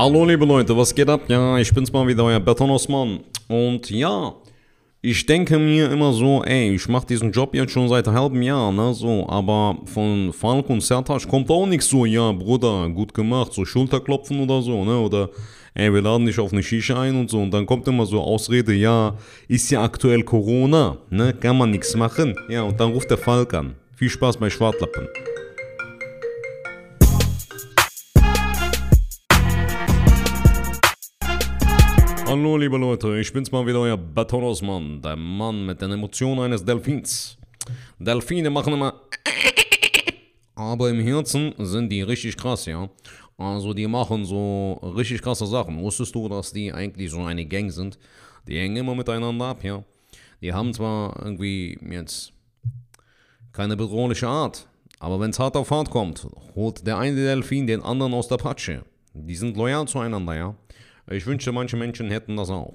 Hallo liebe Leute, was geht ab? Ja, ich bin's mal wieder, euer Beton Osman. Und ja, ich denke mir immer so, ey, ich mach diesen Job jetzt schon seit halben Jahr, ne, so, aber von Falk und Sertac kommt auch nichts so, ja, Bruder, gut gemacht, so Schulterklopfen oder so, ne, oder, ey, wir laden dich auf eine Shisha ein und so, und dann kommt immer so Ausrede, ja, ist ja aktuell Corona, ne, kann man nichts machen, ja, und dann ruft der Falk an. Viel Spaß bei Schwartlappen. Hallo liebe Leute, ich bin's mal wieder, euer Batonosmann, der Mann mit den Emotionen eines Delfins. Delfine machen immer aber im Herzen sind die richtig krass, ja. Also die machen so richtig krasse Sachen. Wusstest du, dass die eigentlich so eine Gang sind? Die hängen immer miteinander ab, ja. Die haben zwar irgendwie jetzt keine bedrohliche Art, aber wenn's hart auf hart kommt, holt der eine Delfin den anderen aus der Patsche. Die sind loyal zueinander, ja. Ich wünschte, manche Menschen hätten das auch.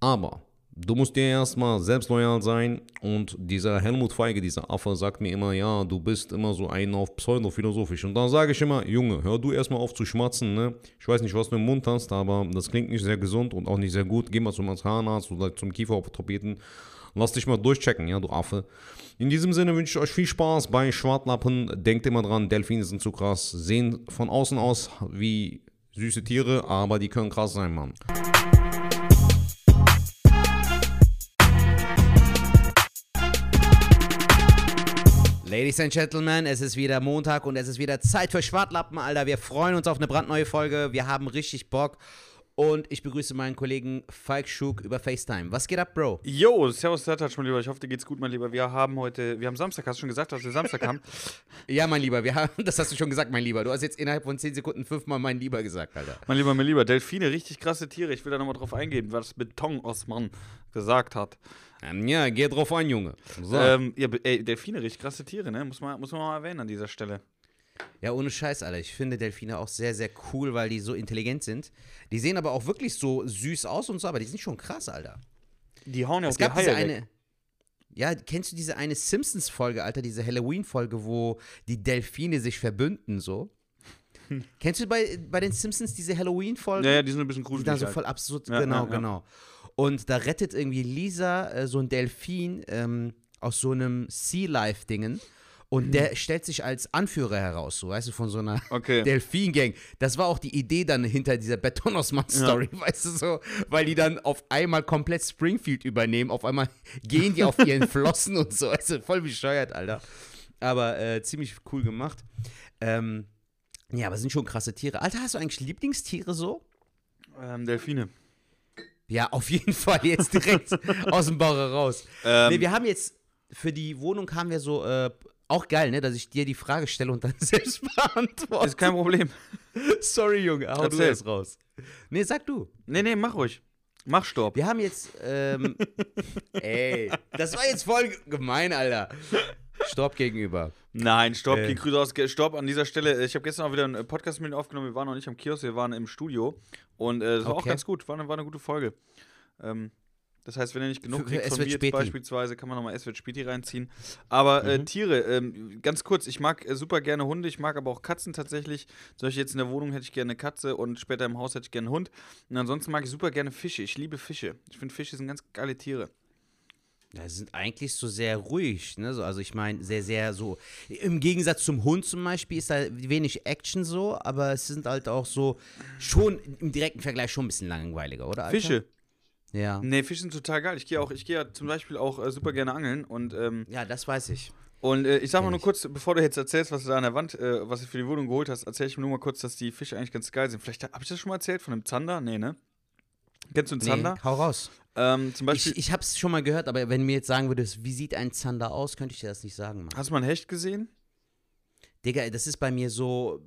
Aber du musst dir erstmal selbst loyal sein und dieser Helmut Feige, dieser Affe, sagt mir immer, ja, du bist immer so ein auf pseudophilosophisch. Und da sage ich immer, Junge, hör du erstmal auf zu schmatzen, ne? Ich weiß nicht, was du im Mund hast, aber das klingt nicht sehr gesund und auch nicht sehr gut. Geh mal zum Zahnarzt oder zum Kieferorthopäden. Lass dich mal durchchecken, ja, du Affe. In diesem Sinne wünsche ich euch viel Spaß bei Schwartlappen. Denkt immer dran, Delfine sind zu krass. Sehen von außen aus wie süße Tiere, aber die können krass sein, Mann. Ladies and Gentlemen, es ist wieder Montag und es ist wieder Zeit für Schwartlappen, Alter. Wir freuen uns auf eine brandneue Folge. Wir haben richtig Bock. Und ich begrüße meinen Kollegen Falk Schug über FaceTime. Was geht ab, Bro? Jo, servus, Sertac, mein Lieber. Ich hoffe, dir geht's gut, mein Lieber. Wir haben heute, wir haben Samstag, hast du schon gesagt, dass wir Samstag haben? Ja, mein Lieber, wir haben, das hast du schon gesagt, mein Lieber. Du hast jetzt innerhalb von 10 Sekunden fünfmal mein Lieber gesagt, Alter. Mein Lieber, mein Lieber, Delfine, richtig krasse Tiere. Ich will da nochmal drauf eingehen, was Beton Osman gesagt hat. Ähm, Ja, geh drauf ein, Junge. So. Ähm, ja, ey, Delfine, richtig krasse Tiere, ne? Muss man, muss man mal erwähnen an dieser Stelle. Ja, ohne Scheiß, Alter. Ich finde Delfine auch sehr, sehr cool, weil die so intelligent sind. Die sehen aber auch wirklich so süß aus und so, aber die sind schon krass, Alter. Die hauen ja auch Es gab die diese weg. eine. Ja, kennst du diese eine Simpsons-Folge, Alter, diese Halloween-Folge, wo die Delfine sich verbünden, so? kennst du bei, bei den Simpsons diese Halloween-Folge? Ja, ja, die sind ein bisschen die gruselig. dann so halt. voll absurd, Ja, genau, ja, ja. genau. Und da rettet irgendwie Lisa äh, so ein Delfin ähm, aus so einem Sea-Life-Dingen. Und Mhm. der stellt sich als Anführer heraus, so, weißt du, von so einer Okay. Delfin-Gang. Das war auch die Idee dann hinter dieser Betonosmann-Story, weißt du so, weil die dann auf einmal komplett Springfield übernehmen, auf einmal gehen die auf ihren Flossen und so, also voll bescheuert, Alter. Aber äh, ziemlich cool gemacht. Ähm, ja, aber sind schon krasse Tiere. Alter, hast du eigentlich Lieblingstiere so? Ähm, Delfine. Ja, auf jeden Fall jetzt direkt aus dem Bauch heraus. Ähm, nee, wir haben jetzt für die Wohnung haben wir so äh, auch geil, ne, dass ich dir die Frage stelle und dann selbst beantworte. ist kein Problem. Sorry, Junge, hau du Erzähl. das raus. Nee, sag du. Nee, nee, mach ruhig. Mach Stopp. Wir haben jetzt, ähm, ey, das war jetzt voll gemein, Alter. Stopp gegenüber. Nein, Stopp, Äh. äh. Grüße aus, Stopp an dieser Stelle. Ich habe gestern auch wieder einen Podcast mit Ihnen aufgenommen. Wir waren noch nicht am Kiosk, wir waren im Studio. Und äh, es war auch Okay. ganz gut, war eine, war eine gute Folge. Ähm, das heißt, wenn ihr nicht genug kriegt von mir jetzt beispielsweise, kann man nochmal Es wird Späti reinziehen. Aber äh, Mhm. Tiere, ähm, ganz kurz, ich mag äh, super gerne Hunde, ich mag aber auch Katzen tatsächlich. Zum Beispiel jetzt in der Wohnung hätte ich gerne eine Katze und später im Haus hätte ich gerne einen Hund. Und ansonsten mag ich super gerne Fische. Ich liebe Fische. Ich finde Fische sind ganz geile Tiere. Ja, sie sind eigentlich so sehr ruhig, ne? So, also ich meine, sehr, sehr so. Im Gegensatz zum Hund zum Beispiel ist da wenig Action so, aber es sind halt auch so schon im direkten Vergleich schon ein bisschen langweiliger, oder? Alter? Fische. Ja. Nee, Fische sind total geil. Ich gehe auch, ich gehe ja zum Beispiel auch äh, super gerne angeln und ähm, Ja, das weiß ich. Und äh, ich sag mal nur kurz, bevor du jetzt erzählst, was du da an der Wand, äh, was du für die Wohnung geholt hast, erzähl ich mir nur mal kurz, dass die Fische eigentlich ganz geil sind. Vielleicht habe ich das schon mal erzählt von einem Zander? Nee, ne? Kennst du einen Zander? Nee, hau raus. Ähm, zum Beispiel, Ich, ich hab's schon mal gehört, aber wenn du mir jetzt sagen würdest, wie sieht ein Zander aus, könnte ich dir das nicht sagen, Mann. hast du mal einen Hecht gesehen? Digga, das ist bei mir so,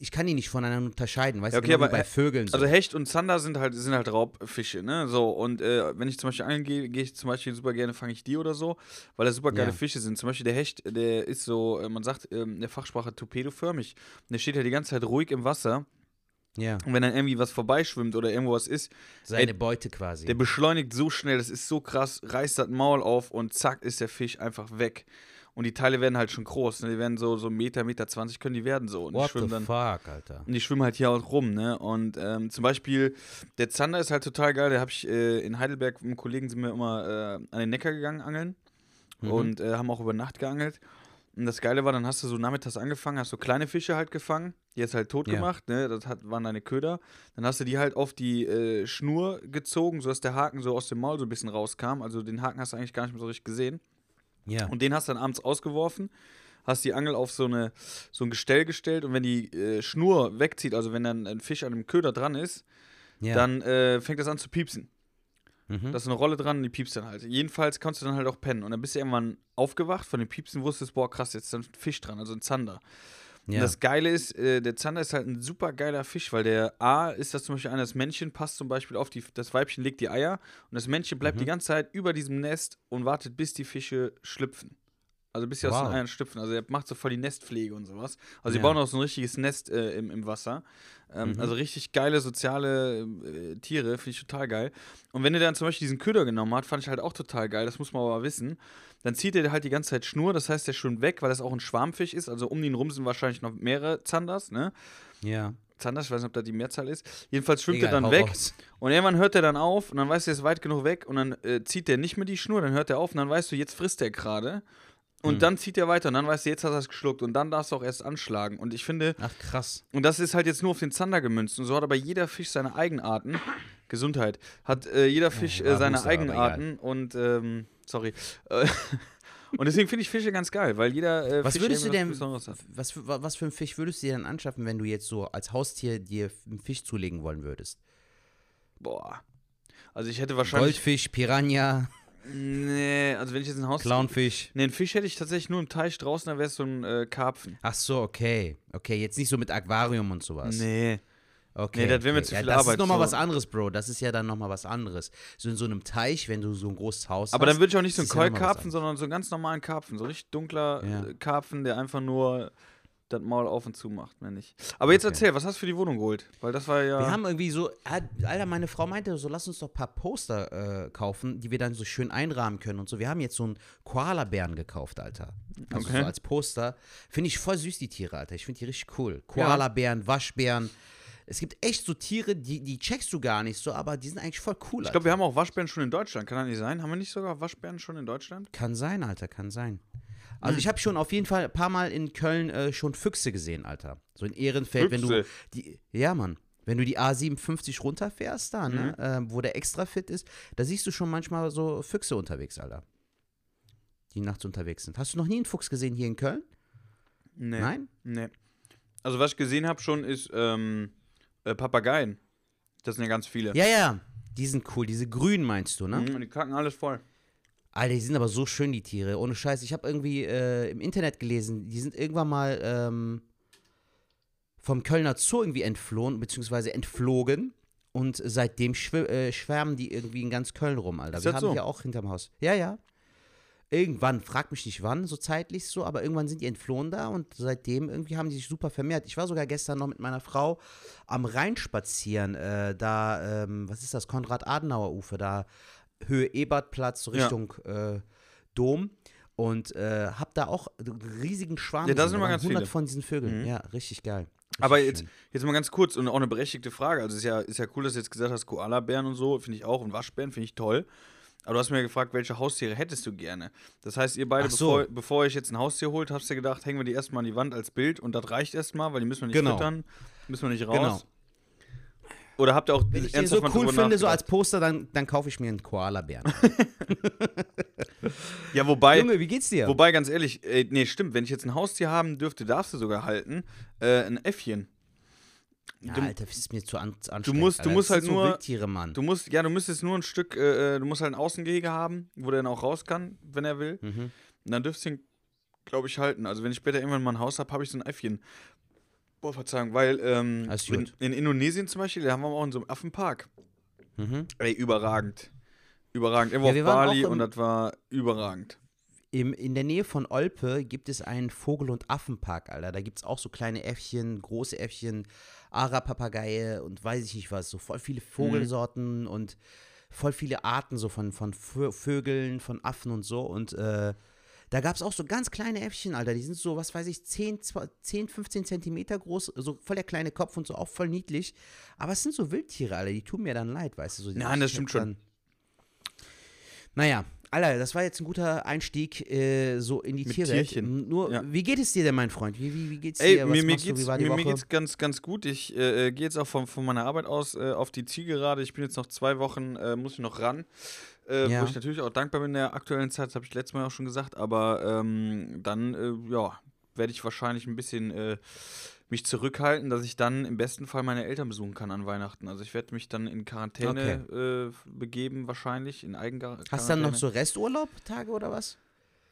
ich kann die nicht voneinander unterscheiden, weißt Ja, du, okay, wie aber, bei Vögeln so. Also Hecht und Zander sind halt, sind halt Raubfische, ne? So, und äh, wenn ich zum Beispiel angeln gehe, ich zum Beispiel super gerne, fange ich die oder so, weil das super geile Ja. Fische sind. Zum Beispiel der Hecht, der ist so, äh, man sagt ähm, in der Fachsprache torpedoförmig. Der steht ja die ganze Zeit ruhig im Wasser. ja, Und wenn dann irgendwie was vorbeischwimmt oder irgendwo was ist, seine ey, Beute quasi. Der beschleunigt so schnell, das ist so krass, reißt das Maul auf und zack ist der Fisch einfach weg. Und die Teile werden halt schon groß. Ne? Die werden so, so Meter, Meter 20 können die werden so. Und die What the schwimmen dann. fuck, Alter. Und die schwimmen halt hier auch rum, ne? Und ähm, zum Beispiel, der Zander ist halt total geil. Der habe ich äh, in Heidelberg mit einem Kollegen sind wir immer äh, an den Neckar gegangen angeln Mhm. und äh, haben auch über Nacht geangelt. Und das Geile war, dann hast du so nachmittags angefangen, hast so kleine Fische halt gefangen, die jetzt halt tot Ja. gemacht, ne? Das hat, waren deine Köder. Dann hast du die halt auf die äh, Schnur gezogen, sodass der Haken so aus dem Maul so ein bisschen rauskam. Also den Haken hast du eigentlich gar nicht mehr so richtig gesehen. Ja. Und den hast du dann abends ausgeworfen, hast die Angel auf so, eine, so ein Gestell gestellt und wenn die äh, Schnur wegzieht, also wenn dann ein Fisch an dem Köder dran ist, ja. dann äh, fängt das an zu piepsen. Mhm. Da ist eine Rolle dran und die piepst dann halt. Jedenfalls kannst du dann halt auch pennen. Und dann bist du irgendwann aufgewacht von dem Piepsen, wusstest, boah, krass, jetzt ist ein Fisch dran, also ein Zander. Und ja. das Geile ist, äh, der Zander ist halt ein super geiler Fisch, weil der A ist das zum Beispiel einer, das Männchen passt zum Beispiel auf die, das Weibchen legt die Eier und das Männchen bleibt Mhm. die ganze Zeit über diesem Nest und wartet, bis die Fische schlüpfen. Also bis sie aus den Wow. Eiern schlüpfen. Also er macht so voll die Nestpflege und sowas. Also sie Ja. bauen auch so ein richtiges Nest äh, im, im Wasser. Ähm, Mhm. Also richtig geile soziale äh, Tiere, finde ich total geil. Und wenn er dann zum Beispiel diesen Köder genommen hat, fand ich halt auch total geil, das muss man aber wissen. Dann zieht er halt die ganze Zeit Schnur, das heißt, der schwimmt weg, weil das auch ein Schwarmfisch ist. Also um den rum sind wahrscheinlich noch mehrere Zanders, ne? ja. Zanders, ich weiß nicht, ob da die Mehrzahl ist. Jedenfalls schwimmt Egal, er dann weg. raus. Und irgendwann hört er dann auf und dann weißt du, er ist weit genug weg und dann äh, zieht der nicht mehr die Schnur, dann hört er auf und dann weißt du, jetzt frisst er gerade. Und Hm. dann zieht er weiter und dann weißt du, jetzt hat er es geschluckt und dann darfst du auch erst anschlagen. Und ich finde, Ach, krass. und das ist halt jetzt nur auf den Zander gemünzt. Und so hat aber jeder Fisch seine Eigenarten. Gesundheit. Hat äh, jeder Fisch äh, seine Eigenarten und, ähm, sorry. Äh, und deswegen finde ich Fische ganz geil, weil jeder äh, Was Fisch würdest du denn, was für, was für einen Fisch würdest du dir dann anschaffen, wenn du jetzt so als Haustier dir einen Fisch zulegen wollen würdest? Boah. Also ich hätte wahrscheinlich. Goldfisch, Piranha, Nee, also wenn ich jetzt ein Haus. Clownfisch. Nee, einen Fisch hätte ich tatsächlich nur im Teich draußen, dann wäre es so ein äh, Karpfen. Ach so, okay. Okay, jetzt nicht so mit Aquarium und sowas. Nee. Okay, Nee, das wäre mir okay. zu ja, viel Das Arbeit, ist nochmal so. was anderes, Bro. Das ist ja dann nochmal was anderes. So in so einem Teich, wenn du so ein großes Haus Aber hast. dann würde ich auch nicht so einen ist ja sondern so einen ganz normalen Karpfen. So richtig dunkler Ja. äh, Karpfen, der einfach nur das Maul auf und zu macht, mehr nicht. Aber jetzt Okay. erzähl, was hast du für die Wohnung geholt? Weil das war ja. Wir haben irgendwie so, Alter, meine Frau meinte so, lass uns doch ein paar Poster äh, kaufen, die wir dann so schön einrahmen können und so. Wir haben jetzt so einen Koala-Bären gekauft, Alter. Also Okay. so als Poster. Finde ich voll süß, die Tiere, Alter. Ich finde die richtig cool. Koala-Bären, Waschbären. Es gibt echt so Tiere, die, die checkst du gar nicht so, aber die sind eigentlich voll cool, ich Alter. glaube, wir haben auch Waschbären schon in Deutschland. Kann das nicht sein? Haben wir nicht sogar Waschbären schon in Deutschland? Kann sein, Alter, kann sein. Also Hm. ich habe schon auf jeden Fall ein paar Mal in Köln äh, schon Füchse gesehen, Alter. So in Ehrenfeld, wenn du Füchse? die, ja Mann, wenn du die A57 runterfährst da, ne, Mhm. ähm, wo der extra fit ist, da siehst du schon manchmal so Füchse unterwegs, Alter. Die nachts unterwegs sind. Hast du noch nie einen Fuchs gesehen hier in Köln? Nee. Nein? Nee. Also, was ich gesehen habe schon, ist ähm, äh, Papageien. Das sind ja ganz viele. Ja, ja. Die sind cool, diese grünen meinst du, ne? Mhm, die kacken alles voll. Alter, die sind aber so schön, die Tiere. Ohne Scheiß. Ich habe irgendwie äh, im Internet gelesen, die sind irgendwann mal ähm, vom Kölner Zoo irgendwie entflohen, beziehungsweise entflogen. Und seitdem äh, schwärmen die irgendwie in ganz Köln rum, Alter. Ist Wir haben so? hier auch hinterm Haus. Ja, ja. Irgendwann, frag mich nicht wann, so zeitlich so, aber irgendwann sind die entflohen da und seitdem irgendwie haben die sich super vermehrt. Ich war sogar gestern noch mit meiner Frau am Rhein spazieren, äh, da, ähm, was ist das, Konrad-Adenauer-Ufer, da Höhe Ebertplatz so Ja. Richtung äh, Dom und äh, hab da auch riesigen Schwarm Ja, da sind immer ganz 100 viele. von diesen Vögeln. Mhm. Ja, richtig geil. Richtig Aber jetzt, schön. jetzt mal ganz kurz und auch eine berechtigte Frage. Also ist ja, ist ja cool, dass du jetzt gesagt hast, Koalabären und so, finde ich auch. Und Waschbären finde ich toll. Aber du hast mir gefragt, welche Haustiere hättest du gerne? Das heißt, ihr beide, so. bevor, bevor euch jetzt ein Haustier holt, habt ihr gedacht, hängen wir die erstmal an die Wand als Bild und das reicht erstmal, weil die müssen wir nicht Genau. füttern, müssen wir nicht raus. Genau. Oder habt ihr auch Wenn ich den so cool finde, so als? Poster, dann, dann kaufe ich mir einen Koalabären. Ja, wobei, Junge, wie geht's dir? wobei ganz ehrlich, äh, nee, stimmt, wenn ich jetzt ein Haustier haben dürfte, darfst du sogar halten, äh, ein Äffchen. ja, du- Alter, das ist mir zu an, anstrengend. musst- du musst halt nur- Wildtiere, Mann. Du musst, ja, du müsstest nur ein Stück, äh, äh, du musst halt ein Außengehege haben, wo der dann auch raus kann, wenn er will. Mhm. Und dann dürfst du ihn, glaube ich, halten. Also wenn ich später irgendwann mal ein Haus habe, habe ich so ein Äffchen. Boah, Verzeihung, weil ähm, in, in Indonesien zum Beispiel, da haben wir auch in so einem Affenpark. Mhm. Ey, überragend. Überragend. Irgendwo Ja, wir auf waren Bali und das war überragend. Im, in der Nähe von Olpe gibt es einen Vogel- und Affenpark, Alter. Da gibt es auch so kleine Äffchen, große Äffchen, Ara-Papageie und weiß ich nicht was. So voll viele Vogelsorten und voll viele Arten so von, von Vö- Vögeln, von Affen und so. Und äh, Da gab es auch so ganz kleine Äffchen, Alter. Die sind so, was weiß ich, 10, 2 10 15 Zentimeter groß. So voll der kleine Kopf und so auch voll niedlich. Aber es sind so Wildtiere, Alter. Die tun mir dann leid, weißt du. So, Nein, das stimmt hab schon. Dann, naja, Alter, das war jetzt ein guter Einstieg äh, so in die Mit Tierwelt. Tierchen. Nur, Ja. wie geht es dir denn, mein Freund? Wie, wie, wie geht's Ey, dir? Was mir, mir, du? geht's, Wie war die mir, mir geht's ganz, ganz gut. Ich äh, gehe jetzt auch von, von meiner Arbeit aus äh, auf die Zielgerade. Ich bin jetzt noch zwei Wochen, äh, muss ich noch ran. Äh, Ja. Wo ich natürlich auch dankbar bin in der aktuellen Zeit, das habe ich letztes Mal auch schon gesagt. Aber ähm, dann, äh, ja, werde ich wahrscheinlich ein bisschen äh, mich zurückhalten, dass ich dann im besten Fall meine Eltern besuchen kann an Weihnachten. Also ich werde mich dann in Quarantäne äh, begeben, wahrscheinlich in Eigenquarantäne. Hast du dann noch so Resturlaub, Tage oder was?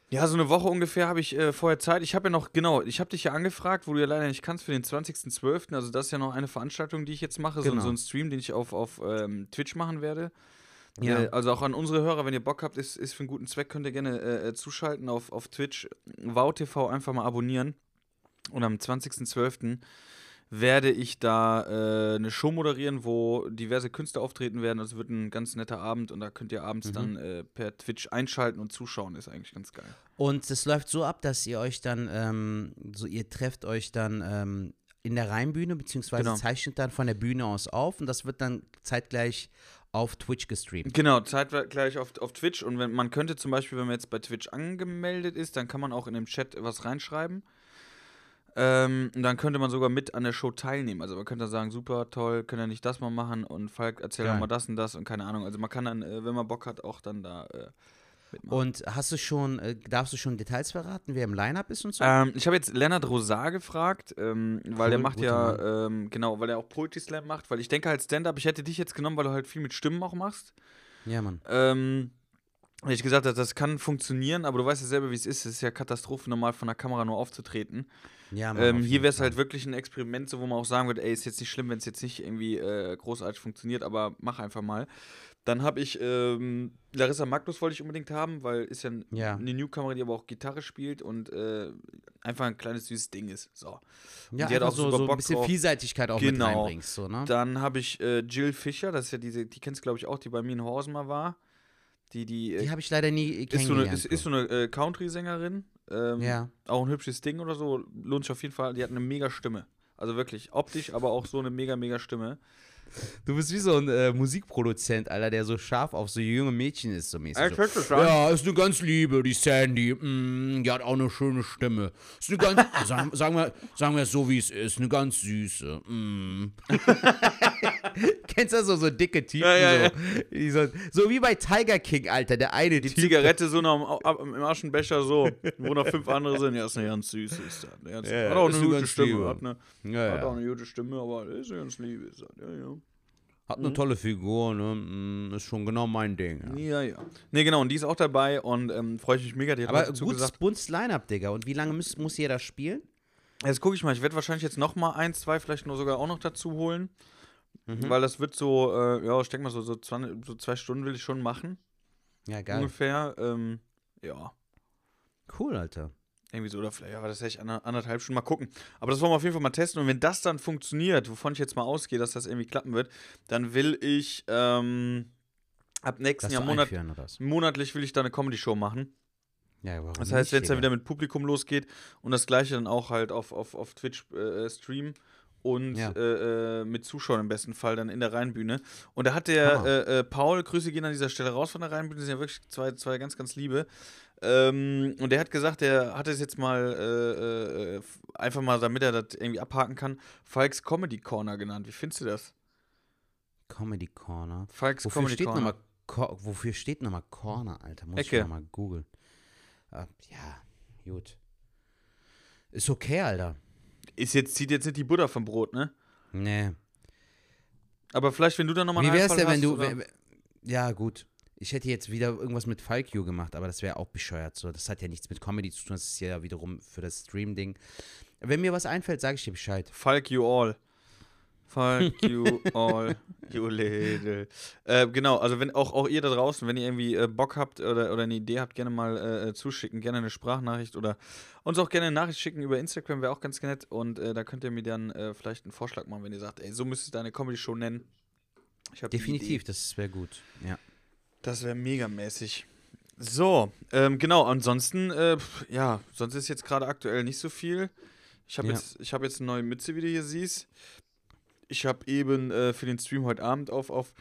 Ja, so eine Woche ungefähr habe ich äh, vorher Zeit. Ich habe ja noch, genau, ich habe dich ja angefragt, wo du ja leider nicht kannst, für den 20.12. Also das ist ja noch eine Veranstaltung, die ich jetzt mache, so, Genau. so ein Stream, den ich auf, auf ähm, Twitch machen werde. Ja. Äh, also auch an unsere Hörer, wenn ihr Bock habt, ist, ist für einen guten Zweck, könnt ihr gerne äh, äh, zuschalten auf, auf Twitch. WowTV einfach mal abonnieren. Und am 20.12. werde ich da äh, eine Show moderieren, wo diverse Künstler auftreten werden. Also wird ein ganz netter Abend und da könnt ihr abends Mhm. dann äh, per Twitch einschalten und zuschauen. Ist eigentlich ganz geil. Und es läuft so ab, dass ihr euch dann, ähm, so ihr trefft euch dann ähm, in der Rheinbühne, beziehungsweise Genau. zeichnet dann von der Bühne aus auf und das wird dann zeitgleich auf Twitch gestreamt. Genau, zeitgleich auf, auf Twitch. Und wenn man könnte zum Beispiel, wenn man jetzt bei Twitch angemeldet ist, dann kann man auch in dem Chat was reinschreiben. Ähm, und dann könnte man sogar mit an der Show teilnehmen. Also man könnte dann sagen, super, toll, können ja nicht das mal machen und Falk erzähl doch Geil. mal das und das und keine Ahnung. Also man kann dann, äh, wenn man Bock hat, auch dann da äh, mitmachen. Und hast du schon, äh, darfst du schon Details verraten, wer im Line-Up ist und so? Ähm, ich habe jetzt Lennart Rosar gefragt, ähm, weil der Cool, macht guter ja, ähm, genau, weil er auch Poetry Slam macht, weil ich denke halt Stand-Up, ich hätte dich jetzt genommen, weil du halt viel mit Stimmen auch machst. ja, Mann. Ähm, weil ich gesagt habe, das kann funktionieren, aber du weißt ja selber, wie es ist. Es ist ja Katastrophe, normal von der Kamera nur aufzutreten. Ja, Mann Ähm, hier wäre es halt wirklich ein Experiment, so, wo man auch sagen würde, ey, ist jetzt nicht schlimm, wenn es jetzt nicht irgendwie äh, großartig funktioniert, aber mach einfach mal. Dann habe ich ähm, Larissa Magnus wollte ich unbedingt haben, weil ist ja, Ja. eine Newcomer, die aber auch Gitarre spielt und äh, einfach ein kleines süßes Ding ist. So. Ja, die hat auch so, so ein bisschen drauf. Vielseitigkeit auch mit Genau. reinbringst, so, ne? Dann habe ich äh, Jill Fischer, das ist ja diese, die kennst du glaube ich auch, die bei mir in Horsen mal war. Die, die, äh, Die habe ich leider nie ist so eine, kennengelernt. ist so eine äh, Country-Sängerin. Ähm, ja. Auch ein hübsches Ding oder so. Lohnt sich auf jeden Fall. Die hat eine mega Stimme. Also wirklich optisch, aber auch so eine mega, mega Stimme. Du bist wie so ein äh, Musikproduzent, Alter, der so scharf auf so junge Mädchen ist, so mäßig. so. Ja, ist eine ganz liebe, die Sandy. Mm, die hat auch eine schöne Stimme. Ist eine ganz, sagen, sagen, wir, sagen wir es so, wie es ist, eine ganz süße. Mm. Kennst du so, so dicke Typen? Ja, ja, so, Die so, so wie bei Tiger King, Alter, der eine Die Typ. Zigarette so noch am, im Aschenbecher so, wo noch fünf andere sind. Ja, ist eine ganz süße. Ist. Eine ganz, Ja, hat auch eine gute Stimme. liebe. Hat, eine, Ja, hat auch ja. eine gute Stimme, aber ist eine ganz liebe. Ist das. Ja, ja. Hat eine tolle Figur, ne? Mm, ist schon genau mein Ding. Ja. Ja, ja. Nee, genau, und die ist auch dabei und ähm, freue ich mich mega. Die Aber gutes buntes Line-Up, Digga. Und wie lange muss, muss jeder spielen? Jetzt gucke ich mal, ich werde wahrscheinlich jetzt noch mal eins, zwei, vielleicht nur sogar auch noch dazu holen. Mhm. Weil das wird so, äh, ja, ich denke mal, so, so, 20, so zwei Stunden will ich schon machen. Ja, geil. Ungefähr. Ähm, ja. Cool, Alter. Irgendwie so, oder vielleicht, ja, das hätte ich ander- anderthalb Stunden mal gucken. Aber das wollen wir auf jeden Fall mal testen. Und wenn das dann funktioniert, wovon ich jetzt mal ausgehe, dass das irgendwie klappen wird, dann will ich ähm, ab nächsten Das Jahr Monat, monatlich will ich da eine Comedy-Show machen. Ja, Das heißt, wenn es dann wieder mit Publikum losgeht und das gleiche dann auch halt auf, auf, auf Twitch äh, streamen und Ja. äh, äh, mit Zuschauern im besten Fall dann in der Rheinbühne. Und da hat der äh, äh, Paul, Grüße gehen an dieser Stelle raus von der Rheinbühne, sind ja wirklich zwei, zwei ganz, ganz liebe. Ähm, und der hat gesagt, der hat es jetzt mal äh, äh, f- einfach mal, damit er das irgendwie abhaken kann, Falks Comedy Corner genannt. Wie findest du das? Comedy Corner. Falks Wofür Comedy steht, Corner. Co wofür steht nochmal Corner, Alter? Muss Ecke. ich nochmal googeln. Ah, ja, gut. Ist okay, Alter. Ist jetzt, zieht jetzt nicht die Butter vom Brot, ne? Nee. Aber vielleicht, wenn du dann nochmal Wie einen wär's Einfall denn, wenn du. wenn- ja, gut. Ich hätte jetzt wieder irgendwas mit Falk You gemacht, aber das wäre auch bescheuert. So. Das hat ja nichts mit Comedy zu tun. Das ist ja wiederum für das Stream-Ding. Wenn mir was einfällt, sage ich dir Bescheid. Fuck you all. Fuck you all, you little. Äh, genau, also wenn auch, auch ihr da draußen, wenn ihr irgendwie äh, Bock habt oder, oder eine Idee habt, gerne mal äh, zuschicken, gerne eine Sprachnachricht oder uns auch gerne eine Nachricht schicken über Instagram, wäre auch ganz nett. Und äh, da könnt ihr mir dann äh, vielleicht einen Vorschlag machen, wenn ihr sagt, ey, so müsstest du deine Comedy-Show nennen. Definitiv, das wäre gut. Ja. Das wäre megamäßig. So, ähm, genau, ansonsten, äh, ja, sonst ist jetzt gerade aktuell nicht so viel. Ich habe Ja. jetzt, ich hab jetzt eine neue Mütze, wie du hier siehst. Ich habe eben äh, für den Stream heute Abend auf, auf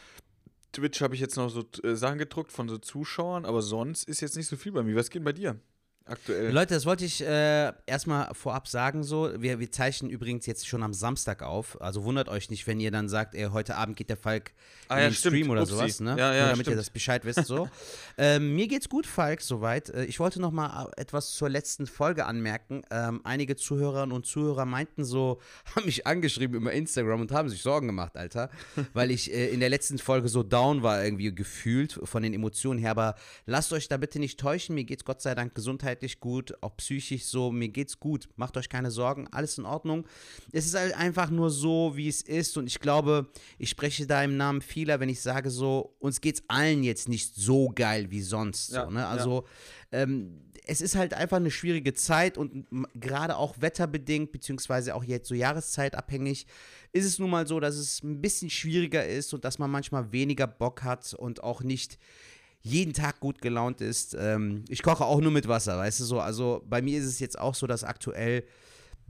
Twitch habe ich jetzt noch so äh, Sachen gedruckt von so Zuschauern, aber sonst ist jetzt nicht so viel bei mir. Was geht bei dir aktuell? Leute, das wollte ich äh, erstmal vorab sagen so. Wir, wir zeichnen übrigens jetzt schon am Samstag auf. Also wundert euch nicht, wenn ihr dann sagt, ey, heute Abend geht der Falk Ah in ja, den stimmt. Stream oder Upsi. sowas, ne? Ja, ja, Nur damit ihr stimmt. das Bescheid wisst so. ähm, mir geht's gut, Falk, soweit. Äh, ich wollte noch mal etwas zur letzten Folge anmerken. Ähm, einige Zuhörerinnen und Zuhörer meinten so, haben mich angeschrieben über Instagram und haben sich Sorgen gemacht, Alter, weil ich äh, in der letzten Folge so down war irgendwie gefühlt von den Emotionen her. Aber lasst euch da bitte nicht täuschen. Mir geht's Gott sei Dank gesundheitlich gut, auch psychisch so. Mir geht's gut. Macht euch keine Sorgen, alles in Ordnung. Es ist halt einfach nur so, wie es ist. Und ich glaube, ich spreche da im Namen vieler, wenn ich sage so, uns geht's allen jetzt nicht so geil wie sonst. Ja, so, ne? ja. Also ähm, es ist halt einfach eine schwierige Zeit und gerade auch wetterbedingt, beziehungsweise auch jetzt so jahreszeitabhängig, ist es nun mal so, dass es ein bisschen schwieriger ist und dass man manchmal weniger Bock hat und auch nicht jeden Tag gut gelaunt ist. Ähm, ich koche auch nur mit Wasser, weißt du so. Also bei mir ist es jetzt auch so, dass aktuell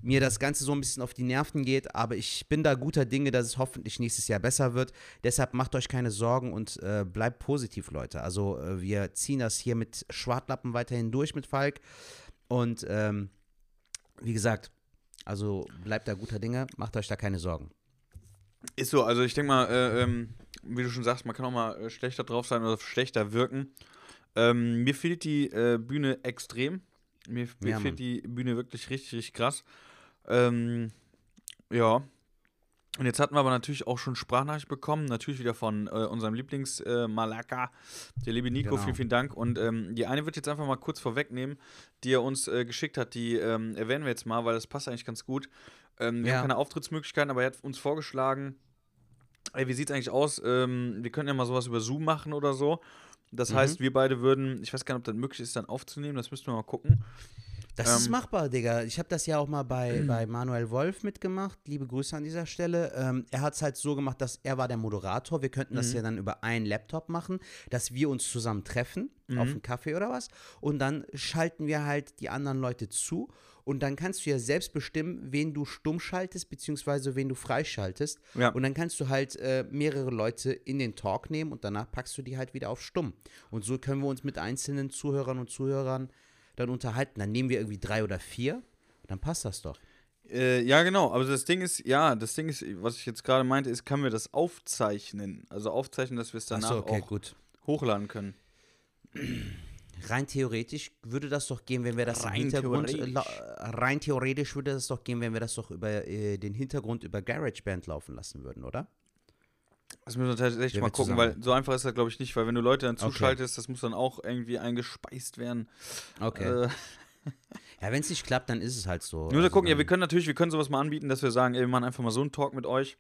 mir das Ganze so ein bisschen auf die Nerven geht, aber ich bin da guter Dinge, dass es hoffentlich nächstes Jahr besser wird. Deshalb macht euch keine Sorgen und äh, bleibt positiv, Leute. Also äh, wir ziehen das hier mit Schwartlappen weiterhin durch mit Falk und ähm, wie gesagt, also bleibt da guter Dinge, macht euch da keine Sorgen. Ist so, also ich denke mal, äh, ähm, wie du schon sagst, man kann auch mal äh, schlechter drauf sein oder schlechter wirken. Ähm, mir fehlt die äh, Bühne extrem. Mir, mir Ja, fehlt die Bühne wirklich richtig, richtig krass. Ähm, ja. Und jetzt hatten wir aber natürlich auch schon Sprachnachricht bekommen, natürlich wieder von äh, unserem Lieblings äh, der liebe Nico, Genau. vielen, vielen Dank. Und ähm, die eine wird jetzt einfach mal kurz vorwegnehmen, die er uns äh, geschickt hat, die ähm, erwähnen wir jetzt mal, weil das passt eigentlich ganz gut. Ähm, wir Ja. haben keine Auftrittsmöglichkeiten, aber er hat uns vorgeschlagen, ey, wie sieht's eigentlich aus? Ähm, wir können ja mal sowas über Zoom machen oder so. Das Mhm. heißt, wir beide würden, ich weiß gar nicht, ob das möglich ist, dann aufzunehmen, das müssten wir mal gucken. Das ist Ähm, machbar, Digga. Ich habe das ja auch mal bei, bei Manuel Wolf mitgemacht. Liebe Grüße an dieser Stelle. Ähm, er hat es halt so gemacht, dass er war der Moderator. Wir könnten das ja dann über einen Laptop machen, dass wir uns zusammen treffen auf einen Kaffee oder was. Und dann schalten wir halt die anderen Leute zu. Und dann kannst du ja selbst bestimmen, wen du stumm schaltest, beziehungsweise wen du freischaltest. Ja. Und dann kannst du halt äh, mehrere Leute in den Talk nehmen und danach packst du die halt wieder auf stumm. Und so können wir uns mit einzelnen Zuhörern und Zuhörern dann unterhalten. Dann nehmen wir irgendwie drei oder vier, dann passt das doch. Äh, ja, genau, aber das Ding ist, ja, das Ding ist, was ich jetzt gerade meinte, ist, können wir das aufzeichnen? Also aufzeichnen, dass wir es danach Achso, okay, auch gut. hochladen können. Rein theoretisch würde das doch gehen, wenn wir das Rein im Hintergrund. theoretisch. la- rein theoretisch würde das doch gehen, wenn wir das doch über äh, den Hintergrund über GarageBand laufen lassen würden, oder? Das müssen wir tatsächlich mal gucken, zusammen- weil so einfach ist das, glaube ich, nicht, weil wenn du Leute dann Okay. zuschaltest, das muss dann auch irgendwie eingespeist werden. Okay. Äh, ja, wenn es nicht klappt, dann ist es halt so. wir müssen Also gucken, ja, wir können natürlich, wir können sowas mal anbieten, dass wir sagen, ey, wir machen einfach mal so einen Talk mit euch.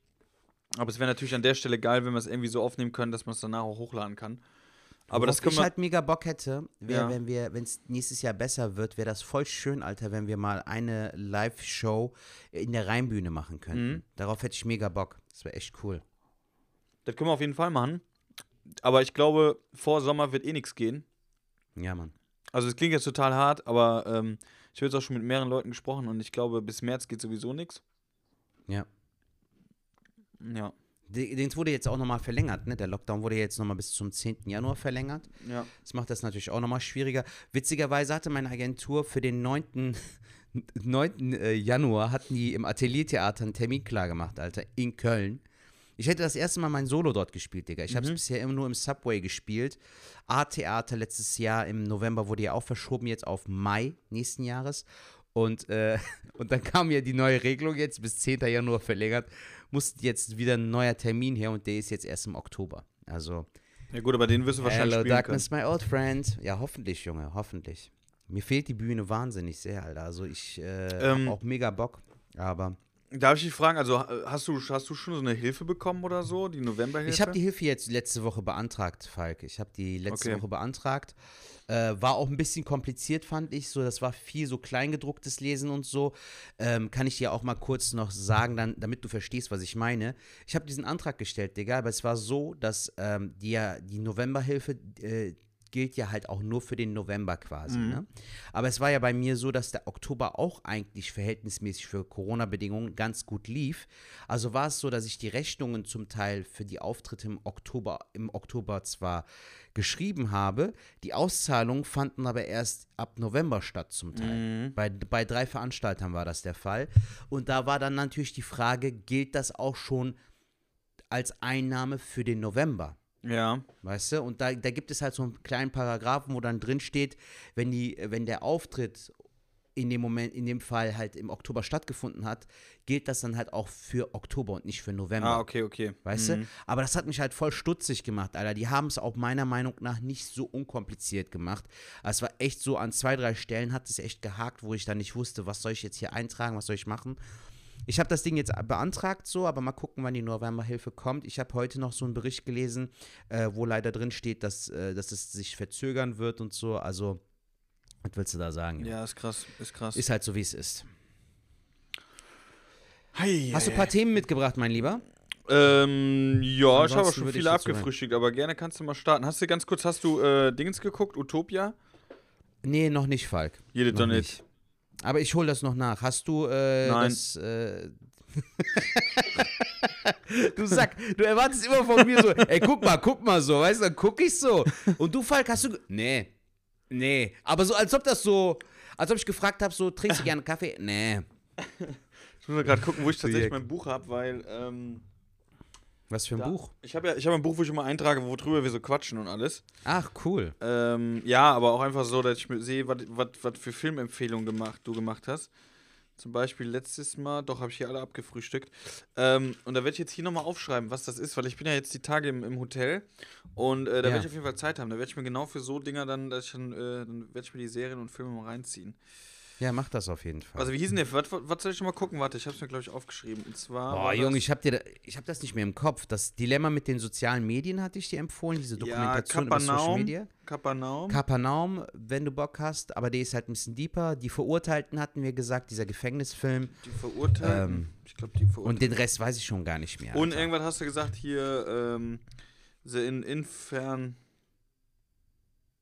Aber es wäre natürlich an der Stelle geil, wenn wir es irgendwie so aufnehmen können, dass man es danach auch hochladen kann. Aber das Worauf können ich halt mega Bock hätte, wäre, Ja. wenn wir, wenn es nächstes Jahr besser wird, wäre das voll schön, Alter, wenn wir mal eine Live-Show in der Rheinbühne machen könnten. Mhm. Darauf hätte ich mega Bock. Das wäre echt cool. Das können wir auf jeden Fall machen. Aber ich glaube, vor Sommer wird eh nichts gehen. Ja, Mann. Also es klingt jetzt total hart, aber ähm, ich habe jetzt auch schon mit mehreren Leuten gesprochen und ich glaube, bis März geht sowieso nichts. Ja. Ja. De- Den wurde jetzt auch nochmal verlängert, ne? Der Lockdown wurde jetzt nochmal bis zum 10. Januar verlängert. Ja. Das macht das natürlich auch nochmal schwieriger. Witzigerweise hatte meine Agentur für den 9. 9. äh, Januar hatten die im Ateliertheater einen Termin klar gemacht, Alter, in Köln. Ich hätte das erste Mal mein Solo dort gespielt, Digga. Ich habe es bisher immer nur im Subway gespielt. A-Theater letztes Jahr im November wurde ja auch verschoben, jetzt auf Mai nächsten Jahres. Und, äh, und dann kam ja die neue Regelung jetzt, bis 10. Januar verlängert, musste jetzt wieder ein neuer Termin her und der ist jetzt erst im Oktober. Also, Ja gut, aber den wirst du wahrscheinlich Hello spielen Darkness, my old friend. Ja, hoffentlich, Junge, hoffentlich. Mir fehlt die Bühne wahnsinnig sehr, Alter. Also ich äh, Ähm, hab auch mega Bock, aber können. Darf ich dich fragen, also hast du, hast du schon so eine Hilfe bekommen oder so, die Novemberhilfe? ich habe die Hilfe jetzt letzte Woche beantragt, Falk. Ich habe die letzte Okay. Woche beantragt. Äh, war auch ein bisschen kompliziert, fand ich. So, das war viel so kleingedrucktes Lesen und so. Ähm, kann ich dir auch mal kurz noch sagen, dann, damit du verstehst, was ich meine. Ich habe diesen Antrag gestellt, Digga, aber es war so, dass ähm, die die Novemberhilfe äh, gilt ja halt auch nur für den November quasi. Mhm. Ne? Aber es war ja bei mir so, dass der Oktober auch eigentlich verhältnismäßig für Corona-Bedingungen ganz gut lief. Also war es so, dass ich die Rechnungen zum Teil für die Auftritte im Oktober, im Oktober zwar geschrieben habe, die Auszahlungen fanden aber erst ab November statt zum Teil. Bei, bei drei Veranstaltern war das der Fall. Und da war dann natürlich die Frage, gilt das auch schon als Einnahme für den November? Ja. Weißt du? Und da, da gibt es halt so einen kleinen Paragraphen, wo dann drin steht, wenn, die, wenn der Auftritt in dem Moment, in dem Fall halt im Oktober stattgefunden hat, gilt das dann halt auch für Oktober und nicht für November. Ah, okay, okay. Weißt du? Aber das hat mich halt voll stutzig gemacht, Alter. Die haben es auch meiner Meinung nach nicht so unkompliziert gemacht. Es war echt so, an zwei, drei Stellen hat es echt gehakt, wo ich dann nicht wusste, was soll ich jetzt hier eintragen, was soll ich machen. Ich habe das Ding jetzt beantragt so, aber mal gucken, wann die Novemberhilfe kommt. Ich habe heute noch so einen Bericht gelesen, äh, wo leider drin steht, dass, äh, dass es sich verzögern wird und so. Also, was willst du da sagen? Ja, ist krass, ist krass. Ist halt so, wie es ist. Hei, Hast du ein paar Themen mitgebracht, mein Lieber? Ähm, ja, ich habe auch Ansonsten schon viele abgefrühstückt, aber gerne kannst du mal starten. Hast du ganz kurz, hast du äh, Dings geguckt, Utopia? Nee, noch nicht, Falk. Jede Noch doch nicht. Aber ich hole das noch nach. Hast du äh, Nein. das. Äh du Sack, du erwartest immer von mir so, ey, guck mal, guck mal so, weißt du, dann guck ich so. Und du, Falk, hast du. Nee. Nee. Aber so, als ob das so. Als ob ich gefragt habe, so, trinkst du gerne Kaffee? Nee. Ich muss mal gerade gucken, wo ich tatsächlich mein Buch habe, weil ähm, Was für ein da- Buch? ich habe ja, ich habe ein Buch, wo ich immer eintrage, worüber wir so quatschen und alles. Ach, cool. Ähm, ja, aber auch einfach so, dass ich sehe, was was für Filmempfehlungen gemacht, du gemacht hast. Zum Beispiel letztes Mal, doch, habe ich hier alle abgefrühstückt. Ähm, und da werde ich jetzt hier nochmal aufschreiben, was das ist, weil ich bin ja jetzt die Tage im, im Hotel und äh, da Ja. werde ich auf jeden Fall Zeit haben. Da werde ich mir genau für so Dinger dann, dass ich dann, äh, dann werde ich mir die Serien und Filme mal reinziehen. Ja, mach das auf jeden Fall. Also wie hieß denn der? Was, soll ich schon mal gucken? Warte, ich habe es mir, glaube ich, aufgeschrieben. Und zwar. Boah, Junge, ich hab dir, da, ich hab das nicht mehr im Kopf. Das Dilemma mit den sozialen Medien hatte ich dir empfohlen, diese Dokumentation über Social Kapernaum. Media. Kapernaum. Kapernaum, wenn du Bock hast, aber der ist halt ein bisschen deeper. Die Verurteilten hatten wir gesagt, dieser Gefängnisfilm. die Verurteilten. Ähm, ich glaube, die Verurteilten. Und den Rest weiß ich schon gar nicht mehr. Und Alter. irgendwas hast du gesagt hier, ähm, The in Infern.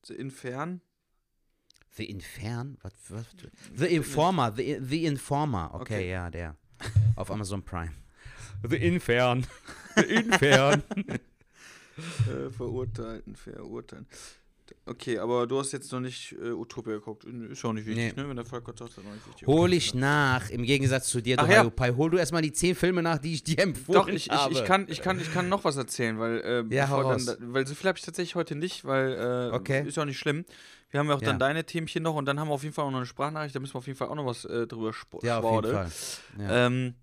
The Infern? The Infern? Was, was, The Informer, The, The Informer. Okay, Okay. ja, der. Auf Amazon Prime. The Infern. The Infern. Äh, verurteilten, verurteilen. Okay, aber du hast jetzt noch nicht äh, Utopia geguckt. Ist auch nicht wichtig, Nee. ne? Wenn der Falk sagt, noch nicht wichtig. Hol ich nach, im Gegensatz zu dir, Ach ja. Hayopai. Hol du erstmal die zehn Filme nach, die ich dir empfohlen Doch, ich, ich, habe. ich, kann, ich, kann, ich kann noch was erzählen, weil, äh, Ja, dann, weil so viel habe ich tatsächlich heute nicht, weil äh, Okay. ist auch nicht schlimm. Wir haben ja auch Ja. dann deine Themenchen noch und dann haben wir auf jeden Fall auch noch eine Sprachnachricht, da müssen wir auf jeden Fall auch noch was äh, drüber sp Ja, auf jeden. Fall. Ja. Ähm,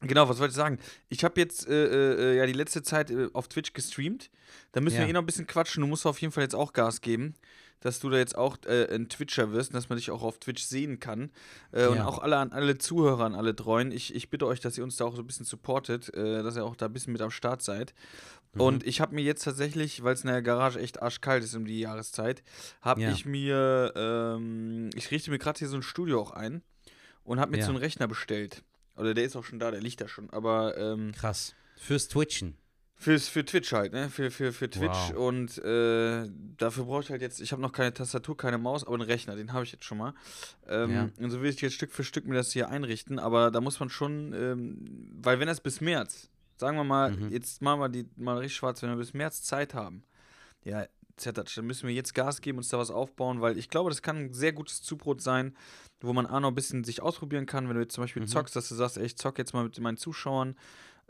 genau, was wollte ich sagen? Ich habe jetzt äh, äh, ja die letzte Zeit äh, auf Twitch gestreamt. Da müssen Ja. wir eh noch ein bisschen quatschen. Du musst auf jeden Fall jetzt auch Gas geben, dass du da jetzt auch äh, ein Twitcher wirst und dass man dich auch auf Twitch sehen kann. Äh, Und auch alle an alle Zuhörer, an alle Treuen. Ich, ich bitte euch, dass ihr uns da auch so ein bisschen supportet, äh, dass ihr auch da ein bisschen mit am Start seid. Mhm. Und ich habe mir jetzt tatsächlich, weil es in der Garage echt arschkalt ist um die Jahreszeit, habe Ja. ich mir, ähm, ich richte mir gerade hier so ein Studio auch ein und habe mir Ja. so einen Rechner bestellt. Oder der ist auch schon da, der liegt da schon. Aber ähm, Krass. Fürs Twitchen. fürs, für Twitch halt, ne? Für, für, für Twitch. Wow. Und äh, dafür brauche ich halt jetzt, ich habe noch keine Tastatur, keine Maus, aber einen Rechner, den habe ich jetzt schon mal. Ähm, Ja. Und so will ich jetzt Stück für Stück mir das hier einrichten. Aber da muss man schon, ähm, weil wenn das bis März, sagen wir mal, Mhm. jetzt machen wir die mal richtig schwarz, wenn wir bis März Zeit haben, ja, Zettatsch, dann müssen wir jetzt Gas geben, uns da was aufbauen, weil ich glaube, das kann ein sehr gutes Zubrot sein, wo man auch noch ein bisschen sich ausprobieren kann, wenn du jetzt zum Beispiel Mhm. zockst, dass du sagst, ey, ich zock jetzt mal mit meinen Zuschauern.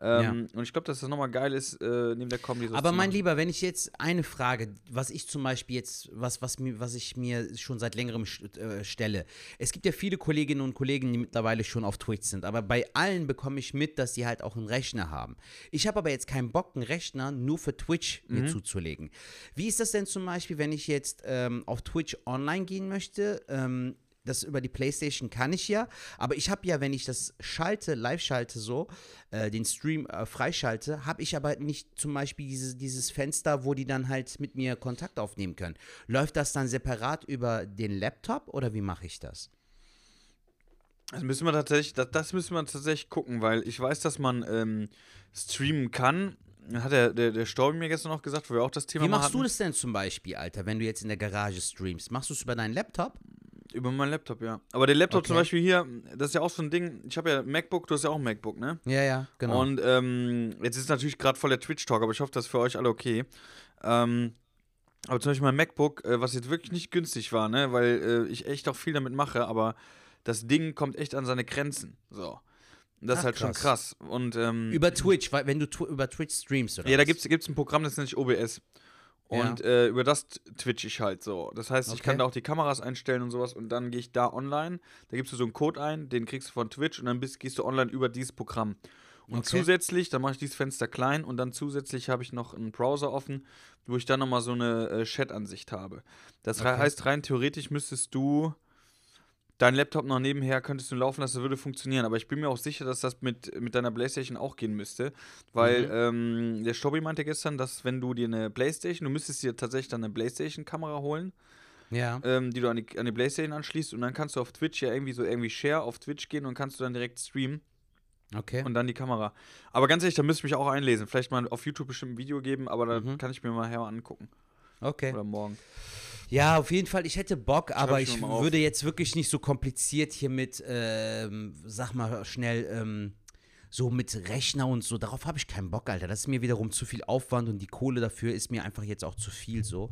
Ähm, Und ich glaube, dass das nochmal geil ist, äh, neben der Comedy Aber mein. Lieber, wenn ich jetzt eine Frage, was ich zum Beispiel jetzt, was, was, mir, was ich mir schon seit längerem äh, stelle. Es gibt ja viele Kolleginnen und Kollegen, die mittlerweile schon auf Twitch sind, aber bei allen bekomme ich mit, dass sie halt auch einen Rechner haben. Ich habe aber jetzt keinen Bock, einen Rechner nur für Twitch mir zuzulegen. Wie ist das denn zum Beispiel, wenn ich jetzt ähm, auf Twitch online gehen möchte? Ähm, das über die Playstation kann ich ja, aber ich habe ja, wenn ich das schalte, live schalte so, äh, den Stream äh, freischalte, habe ich aber nicht zum Beispiel diese, dieses Fenster, wo die dann halt mit mir Kontakt aufnehmen können. Läuft das dann separat über den Laptop oder wie mache ich das? Das müssen wir tatsächlich, das, das müssen wir tatsächlich gucken, weil ich weiß, dass man ähm, streamen kann. hat der, der, der Storby mir gestern noch gesagt, wo wir auch das Thema Wie machst du hatten. das denn zum Beispiel, Alter, wenn du jetzt in der Garage streamst? Machst du es über deinen Laptop? Über meinen Laptop, ja. Aber der Laptop zum Okay. Beispiel hier, das ist ja auch so ein Ding. Ich habe ja MacBook, du hast ja auch ein MacBook, ne? Ja, ja, genau. Und ähm, jetzt ist natürlich gerade voll der Twitch-Talk, aber ich hoffe, das ist für euch alle okay. Ähm, aber zum Beispiel mein MacBook, äh, was jetzt wirklich nicht günstig war, ne, weil äh, ich echt auch viel damit mache, aber das Ding kommt echt an seine Grenzen. So. Das Ach, ist halt schon krass. krass. Und ähm, über Twitch, weil- wenn du tw über Twitch streamst, oder ja, da was? gibt es ein Programm, das nennt sich OBS. Ja. Und äh, über das twitch ich halt so. Das heißt, ich Okay. kann da auch die Kameras einstellen und sowas und dann gehe ich da online. Da gibst du so einen Code ein, den kriegst du von Twitch und dann bist, gehst du online über dieses Programm. Und Okay. zusätzlich, dann mache ich dieses Fenster klein und dann zusätzlich habe ich noch einen Browser offen, wo ich dann nochmal so eine äh, Chat-Ansicht habe. Das Okay. heißt, rein theoretisch müsstest du deinen Laptop noch nebenher könntest du laufen lassen, das würde funktionieren. Aber ich bin mir auch sicher, dass das mit, mit deiner Playstation auch gehen müsste. Weil Mhm. ähm, der Stobby meinte gestern, dass wenn du dir eine Playstation, du müsstest dir tatsächlich dann eine Playstation-Kamera holen, Ja. ähm, die du an die, an die Playstation anschließt und dann kannst du auf Twitch ja irgendwie so irgendwie Share auf Twitch gehen und kannst du dann direkt streamen Okay. und dann die Kamera. Aber ganz ehrlich, da müsste ich mich auch einlesen. Vielleicht mal auf YouTube bestimmt ein Video geben, aber da Mhm. kann ich mir mal her angucken. Okay. Oder morgen. Ja, auf jeden Fall, ich hätte Bock, aber ich würde jetzt wirklich nicht so kompliziert hier mit, ähm, sag mal schnell, ähm, so mit Rechner und so, darauf habe ich keinen Bock, Alter. Das ist mir wiederum zu viel Aufwand und die Kohle dafür ist mir einfach jetzt auch zu viel so.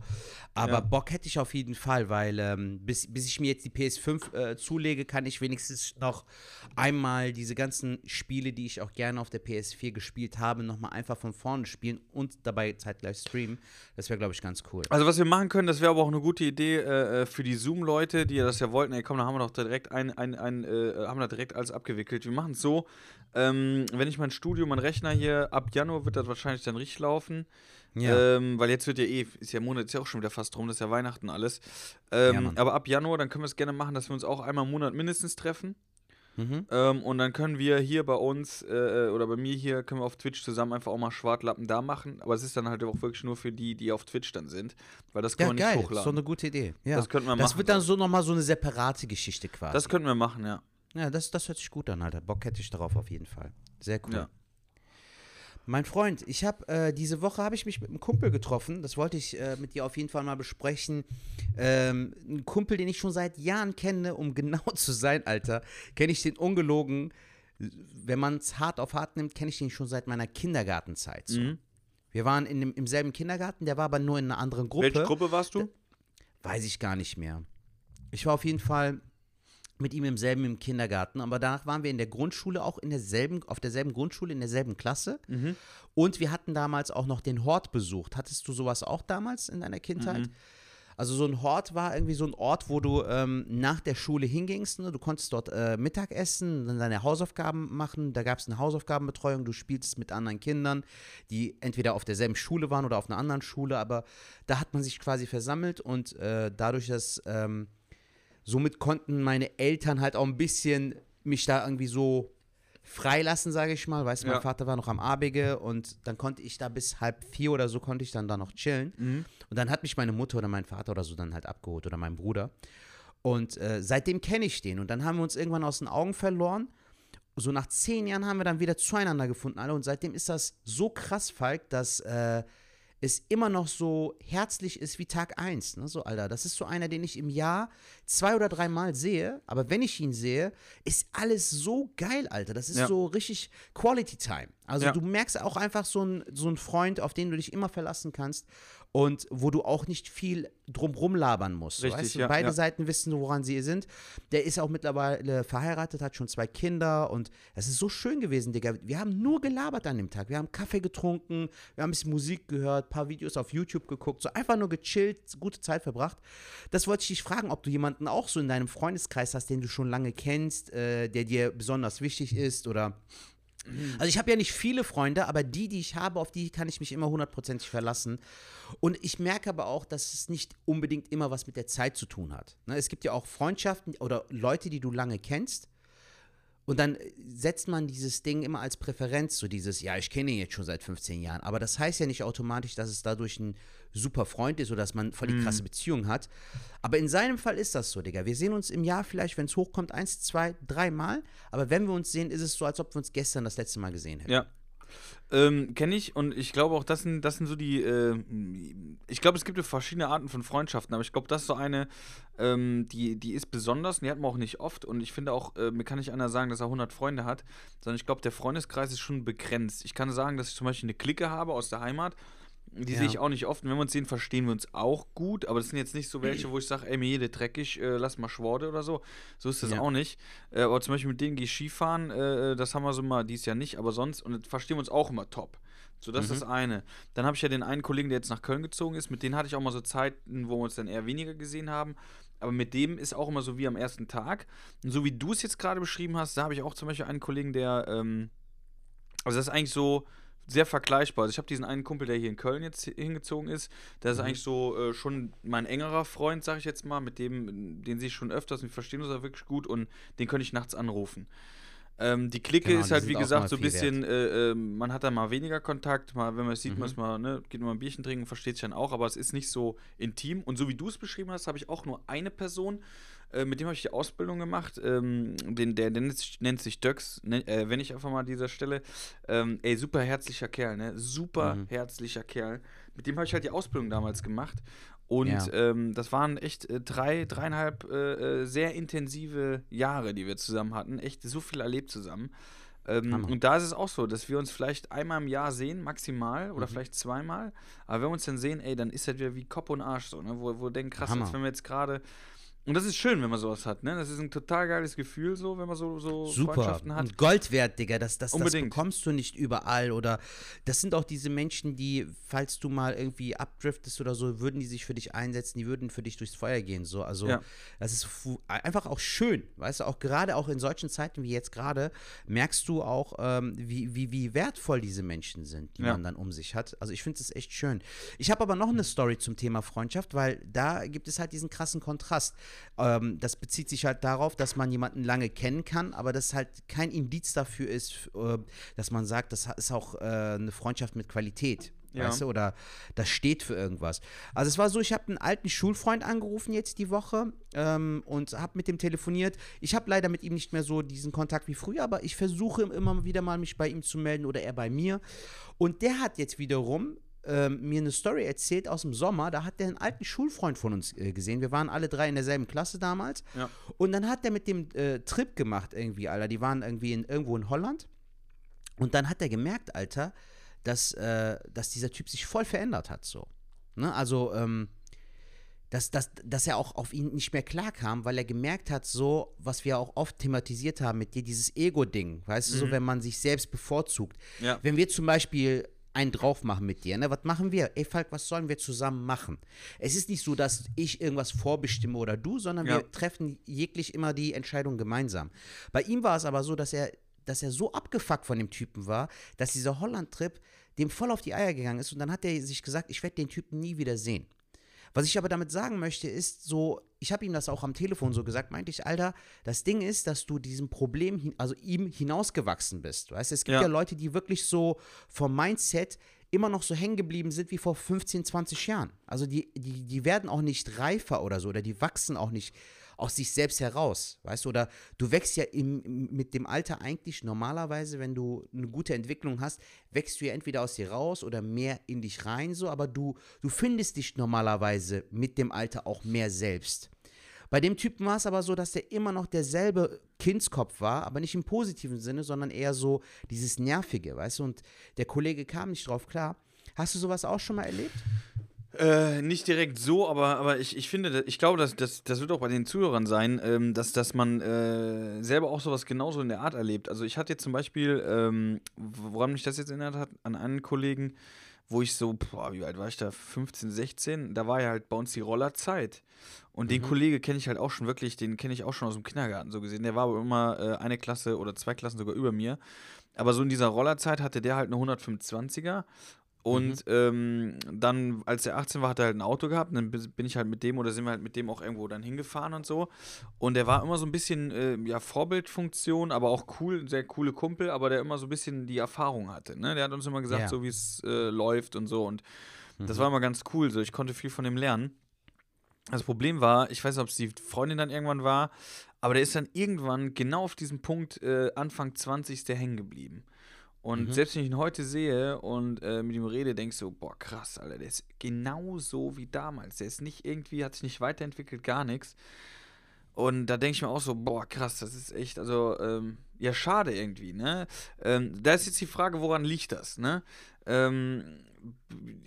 Aber Ja. Bock hätte ich auf jeden Fall, weil ähm, bis, bis ich mir jetzt die PS5 äh, zulege, kann ich wenigstens noch einmal diese ganzen Spiele, die ich auch gerne auf der PS4 gespielt habe, nochmal einfach von vorne spielen und dabei zeitgleich streamen. Das wäre, glaube ich, ganz cool. Also was wir machen können, das wäre aber auch eine gute Idee äh, äh, für die Zoom-Leute, die ja das ja wollten. Ey, komm, da haben wir doch direkt ein, ein, ein äh, haben wir direkt alles abgewickelt. Wir machen es so, ähm, wenn ich mein Studio, mein Rechner hier, ab Januar wird das wahrscheinlich dann richtig laufen. Ja. Ähm, weil jetzt wird ja eh, ist ja Monat, ist ja auch schon wieder fast rum, das ist ja Weihnachten alles. Ähm, Ja, aber ab Januar, dann können wir es gerne machen, dass wir uns auch einmal im Monat mindestens treffen. Mhm. Ähm, und dann können wir hier bei uns äh, oder bei mir hier, können wir auf Twitch zusammen einfach auch mal Schwartlappen da machen. Aber es ist dann halt auch wirklich nur für die, die auf Twitch dann sind. Weil das können Ja, wir nicht geil. Das ist doch hochladen. eine gute Idee. Ja. Das könnten wir Das machen. wird dann so nochmal so eine separate Geschichte quasi. Das könnten wir machen, ja. Ja, das, das hört sich gut an, Alter. Bock hätte ich darauf auf jeden Fall. Sehr cool. Ja. Mein Freund, ich habe äh, diese Woche habe ich mich mit einem Kumpel getroffen. Das wollte ich äh, mit dir auf jeden Fall mal besprechen. Ähm, ein Kumpel, den ich schon seit Jahren kenne, um genau zu sein, Alter, kenne ich den ungelogen. Wenn man es hart auf hart nimmt, kenne ich den schon seit meiner Kindergartenzeit. So. Mhm. Wir waren in dem, im selben Kindergarten, der war aber nur in einer anderen Gruppe. Welche Gruppe warst du? Weiß ich gar nicht mehr. Ich war auf jeden Fall mit ihm im selben im Kindergarten, aber danach waren wir in der Grundschule auch in derselben, auf derselben Grundschule, in derselben Klasse. Mhm. Und wir hatten damals auch noch den Hort besucht. Hattest du sowas auch damals in deiner Kindheit? Mhm. Also so ein Hort war irgendwie so ein Ort, wo du ähm, nach der Schule hingingst. Ne? Du konntest dort äh, Mittag essen, dann deine Hausaufgaben machen. Da gab es eine Hausaufgabenbetreuung. Du spielst mit anderen Kindern, die entweder auf derselben Schule waren oder auf einer anderen Schule. Aber da hat man sich quasi versammelt und äh, dadurch, dass ähm, somit konnten meine Eltern halt auch ein bisschen mich da irgendwie so freilassen, sage ich mal. Weißt du, mein Ja. Vater war noch am Abige und dann konnte ich da bis halb vier oder so konnte ich dann da noch chillen. Und dann hat mich meine Mutter oder mein Vater oder so dann halt abgeholt oder mein Bruder. Und äh, seitdem kenne ich den. Und dann haben wir uns irgendwann aus den Augen verloren. So nach zehn Jahren haben wir dann wieder zueinander gefunden, alle. Und seitdem ist das so krass, Falk, dass äh, es immer noch so herzlich ist wie Tag 1. Ne? So, Alter, das ist so einer, den ich im Jahr zwei oder dreimal sehe. Aber wenn ich ihn sehe, ist alles so geil, Alter. Das ist Ja. so richtig Quality Time. Also Ja. du merkst auch einfach so ein, so ein Freund, auf den du dich immer verlassen kannst und wo du auch nicht viel drumrum labern musst. Richtig, weißt du? ja, Beide ja. Seiten wissen, woran sie sind. Der ist auch mittlerweile verheiratet, hat schon zwei Kinder und es ist so schön gewesen, Digga. Wir haben nur gelabert an dem Tag. Wir haben Kaffee getrunken, wir haben ein bisschen Musik gehört, paar Videos auf YouTube geguckt, so einfach nur gechillt, gute Zeit verbracht. Das wollte ich dich fragen, ob du jemanden auch so in deinem Freundeskreis hast, den du schon lange kennst, äh, der dir besonders wichtig ist oder also ich habe ja nicht viele Freunde, aber die, die ich habe, auf die kann ich mich immer hundertprozentig verlassen. Und ich merke aber auch, dass es nicht unbedingt immer was mit der Zeit zu tun hat. Ne, es gibt ja auch Freundschaften oder Leute, die du lange kennst. Und dann äh, setzt man dieses Ding immer als Präferenz, so dieses, ja, ich kenne ihn jetzt schon seit 15 Jahren. Aber das heißt ja nicht automatisch, dass es dadurch ein super Freund ist oder dass man voll die krasse Beziehung hat. Aber in seinem Fall ist das so, Digga. Wir sehen uns im Jahr vielleicht, wenn es hochkommt, eins, zwei, drei Mal. Aber wenn wir uns sehen, ist es so, als ob wir uns gestern das letzte Mal gesehen hätten. Ja. Ähm, Kenne ich und ich glaube auch, das sind, das sind so die. Äh, ich glaube, es gibt verschiedene Arten von Freundschaften, aber ich glaube, das ist so eine, ähm, die, die ist besonders und die hat man auch nicht oft. Und ich finde auch, äh, mir kann nicht einer sagen, dass er 100 Freunde hat, sondern ich glaube, der Freundeskreis ist schon begrenzt. Ich kann sagen, dass ich zum Beispiel eine Clique habe aus der Heimat. Die Ja. sehe ich auch nicht oft. Und wenn wir uns sehen, verstehen wir uns auch gut. Aber das sind jetzt nicht so welche, wo ich sage, ey, mir jede dreckig, äh, lass mal Schworde oder so. So ist das Ja. auch nicht. Äh, aber zum Beispiel mit denen gehe ich Skifahren, äh, das haben wir so mal dies Jahr nicht, aber sonst, und verstehen wir uns auch immer top. So, das ist das eine. Dann habe ich ja den einen Kollegen, der jetzt nach Köln gezogen ist, mit dem hatte ich auch mal so Zeiten, wo wir uns dann eher weniger gesehen haben. Aber mit dem ist auch immer so wie am ersten Tag. Und so wie du es jetzt gerade beschrieben hast, da habe ich auch zum Beispiel einen Kollegen, der, ähm, also das ist eigentlich so sehr vergleichbar. Also ich habe diesen einen Kumpel, der hier in Köln jetzt hingezogen ist, der ist eigentlich so äh, schon mein engerer Freund, sage ich jetzt mal, mit dem, den sehe ich schon öfters wir verstehen uns auch wirklich gut und den könnte ich nachts anrufen. Ähm, die Clique Genau, ist halt, wie gesagt, so ein bisschen, äh, äh, man hat da mal weniger Kontakt, mal, wenn man es sieht, Mhm. man mal, ne, geht mal ein Bierchen trinken, versteht sich dann auch, aber es ist nicht so intim. Und so wie du es beschrieben hast, habe ich auch nur eine Person, äh, mit dem habe ich die Ausbildung gemacht. Ähm, den, der, der nennt sich, Döx, ne, äh, wenn ich einfach mal an dieser Stelle. Ähm, ey, super herzlicher Kerl, ne? Super Mhm. herzlicher Kerl. Mit dem habe ich halt die Ausbildung damals gemacht. Und Ja. ähm, das waren echt äh, drei, dreieinhalb äh, sehr intensive Jahre, die wir zusammen hatten. Echt so viel erlebt zusammen. Ähm, und da ist es auch so, dass wir uns vielleicht einmal im Jahr sehen, maximal, oder Mhm. vielleicht zweimal. Aber wenn wir uns dann sehen, ey, dann ist das wieder wie Kopf und Arsch so, ne? Wo, wo wir denken, krass, Hammer. als wenn wir jetzt gerade. Und das ist schön, wenn man sowas hat, ne? Das ist ein total geiles Gefühl, so, wenn man so, so Super. Freundschaften hat. Und Gold wert, Digga. Das, das, das bekommst du nicht überall. Oder das sind auch diese Menschen, die, falls du mal irgendwie abdriftest oder so, würden die sich für dich einsetzen, die würden für dich durchs Feuer gehen. So. Also Ja. das ist einfach auch schön. Weißt du, auch gerade auch in solchen Zeiten wie jetzt gerade, merkst du auch, ähm, wie, wie, wie wertvoll diese Menschen sind, die Ja. man dann um sich hat. Also ich finde es echt schön. Ich habe aber noch eine Story zum Thema Freundschaft, weil da gibt es halt diesen krassen Kontrast. Ähm, das bezieht sich halt darauf, dass man jemanden lange kennen kann, aber das halt kein Indiz dafür ist, äh, dass man sagt, das ist auch äh, eine Freundschaft mit Qualität. Ja. Weißt du, oder das steht für irgendwas. Also es war so, ich habe einen alten Schulfreund angerufen jetzt die Woche ähm, und habe mit dem telefoniert. Ich habe leider mit ihm nicht mehr so diesen Kontakt wie früher, aber ich versuche immer wieder mal mich bei ihm zu melden oder er bei mir. Und der hat jetzt wiederum ähm, mir eine Story erzählt aus dem Sommer. Da hat der einen alten Schulfreund von uns äh, gesehen. Wir waren alle drei in derselben Klasse damals. Ja. Und dann hat er mit dem äh, Trip gemacht irgendwie, Alter. Die waren irgendwie in, irgendwo in Holland. Und dann hat er gemerkt, Alter, dass, äh, dass dieser Typ sich voll verändert hat, so. Ne? Also, ähm, dass, dass, dass er auch auf ihn nicht mehr klarkam, weil er gemerkt hat, so, was wir auch oft thematisiert haben mit dir, dieses Ego-Ding, weißt du, so, wenn man sich selbst bevorzugt. Ja. Wenn wir zum Beispiel einen drauf machen mit dir, ne, was machen wir? Ey, Falk, was sollen wir zusammen machen? Es ist nicht so, dass ich irgendwas vorbestimme oder du, sondern Ja. wir treffen jeglich immer die Entscheidung gemeinsam. Bei ihm war es aber so, dass er, dass er so abgefuckt von dem Typen war, dass dieser Holland-Trip dem voll auf die Eier gegangen ist und dann hat er sich gesagt, ich werde den Typen nie wieder sehen. Was ich aber damit sagen möchte, ist so, ich habe ihm das auch am Telefon so gesagt, meinte ich, Alter, das Ding ist, dass du diesem Problem, hin, also ihm hinausgewachsen bist. Weißt es gibt ja. Ja. Leute, die wirklich so vom Mindset immer noch so hängen geblieben sind wie vor 15, 20 Jahren. Also die, die, die werden auch nicht reifer oder so, oder die wachsen auch nicht aus sich selbst heraus, weißt du, oder du wächst ja im, mit dem Alter eigentlich normalerweise, wenn du eine gute Entwicklung hast, wächst du ja entweder aus dir raus oder mehr in dich rein, so, aber du, du findest dich normalerweise mit dem Alter auch mehr selbst. Bei dem Typen war es aber so, dass der immer noch derselbe Kindskopf war, aber nicht im positiven Sinne, sondern eher so dieses Nervige, weißt du, und der Kollege kam nicht drauf klar. Hast du sowas auch schon mal erlebt? Äh, nicht direkt so, aber, aber ich, ich finde, ich glaube, dass, dass, das wird auch bei den Zuhörern sein, ähm, dass, dass man äh, selber auch sowas genauso in der Art erlebt. Also ich hatte jetzt zum Beispiel, ähm, woran mich das jetzt erinnert hat, an einen Kollegen, wo ich so, boah, wie alt war ich da? 15, 16, da war ja halt bei uns die Rollerzeit. Und den Kollege kenne ich halt auch schon wirklich, den kenne ich auch schon aus dem Kindergarten so gesehen. Der war aber immer äh, eine Klasse oder zwei Klassen sogar über mir. Aber so in dieser Rollerzeit hatte der halt eine 125er. Und ähm, dann, als er 18 war, hat er halt ein Auto gehabt. Dann bi- bin ich halt mit dem oder sind wir halt mit dem auch irgendwo dann hingefahren und so. Und der war immer so ein bisschen, äh, ja, Vorbildfunktion, aber auch cool, ein sehr coole Kumpel, aber der immer so ein bisschen die Erfahrung hatte. Ne? Der hat uns immer gesagt, Ja. so wie es äh, läuft und so. Und das war immer ganz cool. So, ich konnte viel von dem lernen. Das Problem war, ich weiß nicht, ob es die Freundin dann irgendwann war, aber der ist dann irgendwann genau auf diesem Punkt, äh, Anfang 20 ist der hängen geblieben. Und selbst wenn ich ihn heute sehe und äh, mit ihm rede, denkst du, boah, krass, Alter, der ist genauso wie damals. Der ist nicht irgendwie, hat sich nicht weiterentwickelt, gar nichts. Und da denke ich mir auch so, boah, krass, das ist echt, also, ähm, ja, schade irgendwie, ne? Ähm, da ist jetzt die Frage, woran liegt das, ne? Ähm,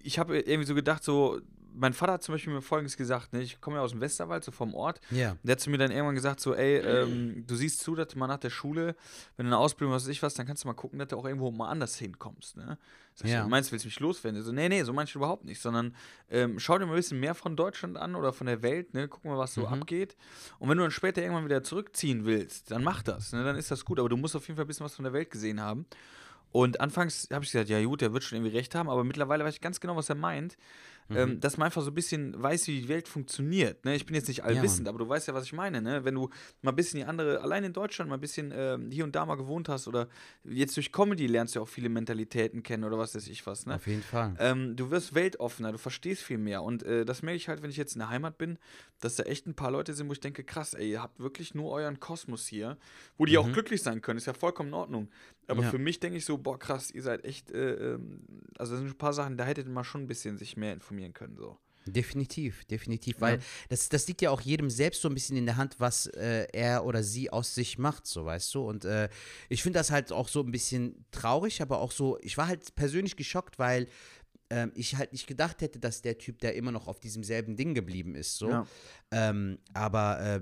ich habe irgendwie so gedacht, so, mein Vater hat zum Beispiel mir Folgendes gesagt, ne? ich komme ja aus dem Westerwald, so vom Ort. Ja. Der hat zu mir dann irgendwann gesagt, so, ey, ähm, du siehst zu, dass du mal nach der Schule, wenn du eine Ausbildung hast, ich was, dann kannst du mal gucken, dass du auch irgendwo mal anders hinkommst, ne? Sag ich, Ja. so, meinst du, willst du mich loswerden? So, nee, nee, so meinst du überhaupt nicht, sondern ähm, schau dir mal ein bisschen mehr von Deutschland an oder von der Welt, ne? Guck mal, was so abgeht. Und wenn du dann später irgendwann wieder zurückziehen willst, dann mach das, ne? Dann ist das gut, aber du musst auf jeden Fall ein bisschen was von der Welt gesehen haben. Und anfangs habe ich gesagt, ja gut, der wird schon irgendwie recht haben, aber mittlerweile weiß ich ganz genau, was er meint. Ähm, dass man einfach so ein bisschen weiß, wie die Welt funktioniert. Ne? Ich bin jetzt nicht allwissend, aber du weißt ja, was ich meine. Ne? Wenn du mal ein bisschen die andere, allein in Deutschland mal ein bisschen ähm, hier und da mal gewohnt hast oder jetzt durch Comedy lernst du ja auch viele Mentalitäten kennen oder was weiß ich was. Ne? Auf jeden Fall. Ähm, du wirst weltoffener, du verstehst viel mehr. Und äh, das merke ich halt, wenn ich jetzt in der Heimat bin, dass da echt ein paar Leute sind, wo ich denke, krass, ey, ihr habt wirklich nur euren Kosmos hier, wo die auch glücklich sein können. Ist ja vollkommen in Ordnung. Aber Ja. für mich denke ich so, boah, krass, ihr seid echt, äh, ähm, also sind ein paar Sachen, da hättet ihr mal schon ein bisschen sich mehr informieren können. So. Definitiv, definitiv, weil das, das liegt ja auch jedem selbst so ein bisschen in der Hand, was äh, er oder sie aus sich macht, so weißt du. Und äh, ich finde das halt auch so ein bisschen traurig, aber auch so, ich war halt persönlich geschockt, weil ähm, ich halt nicht gedacht hätte, dass der Typ, der immer noch auf diesem selben Ding geblieben ist, so. Ja. Ähm, aber äh,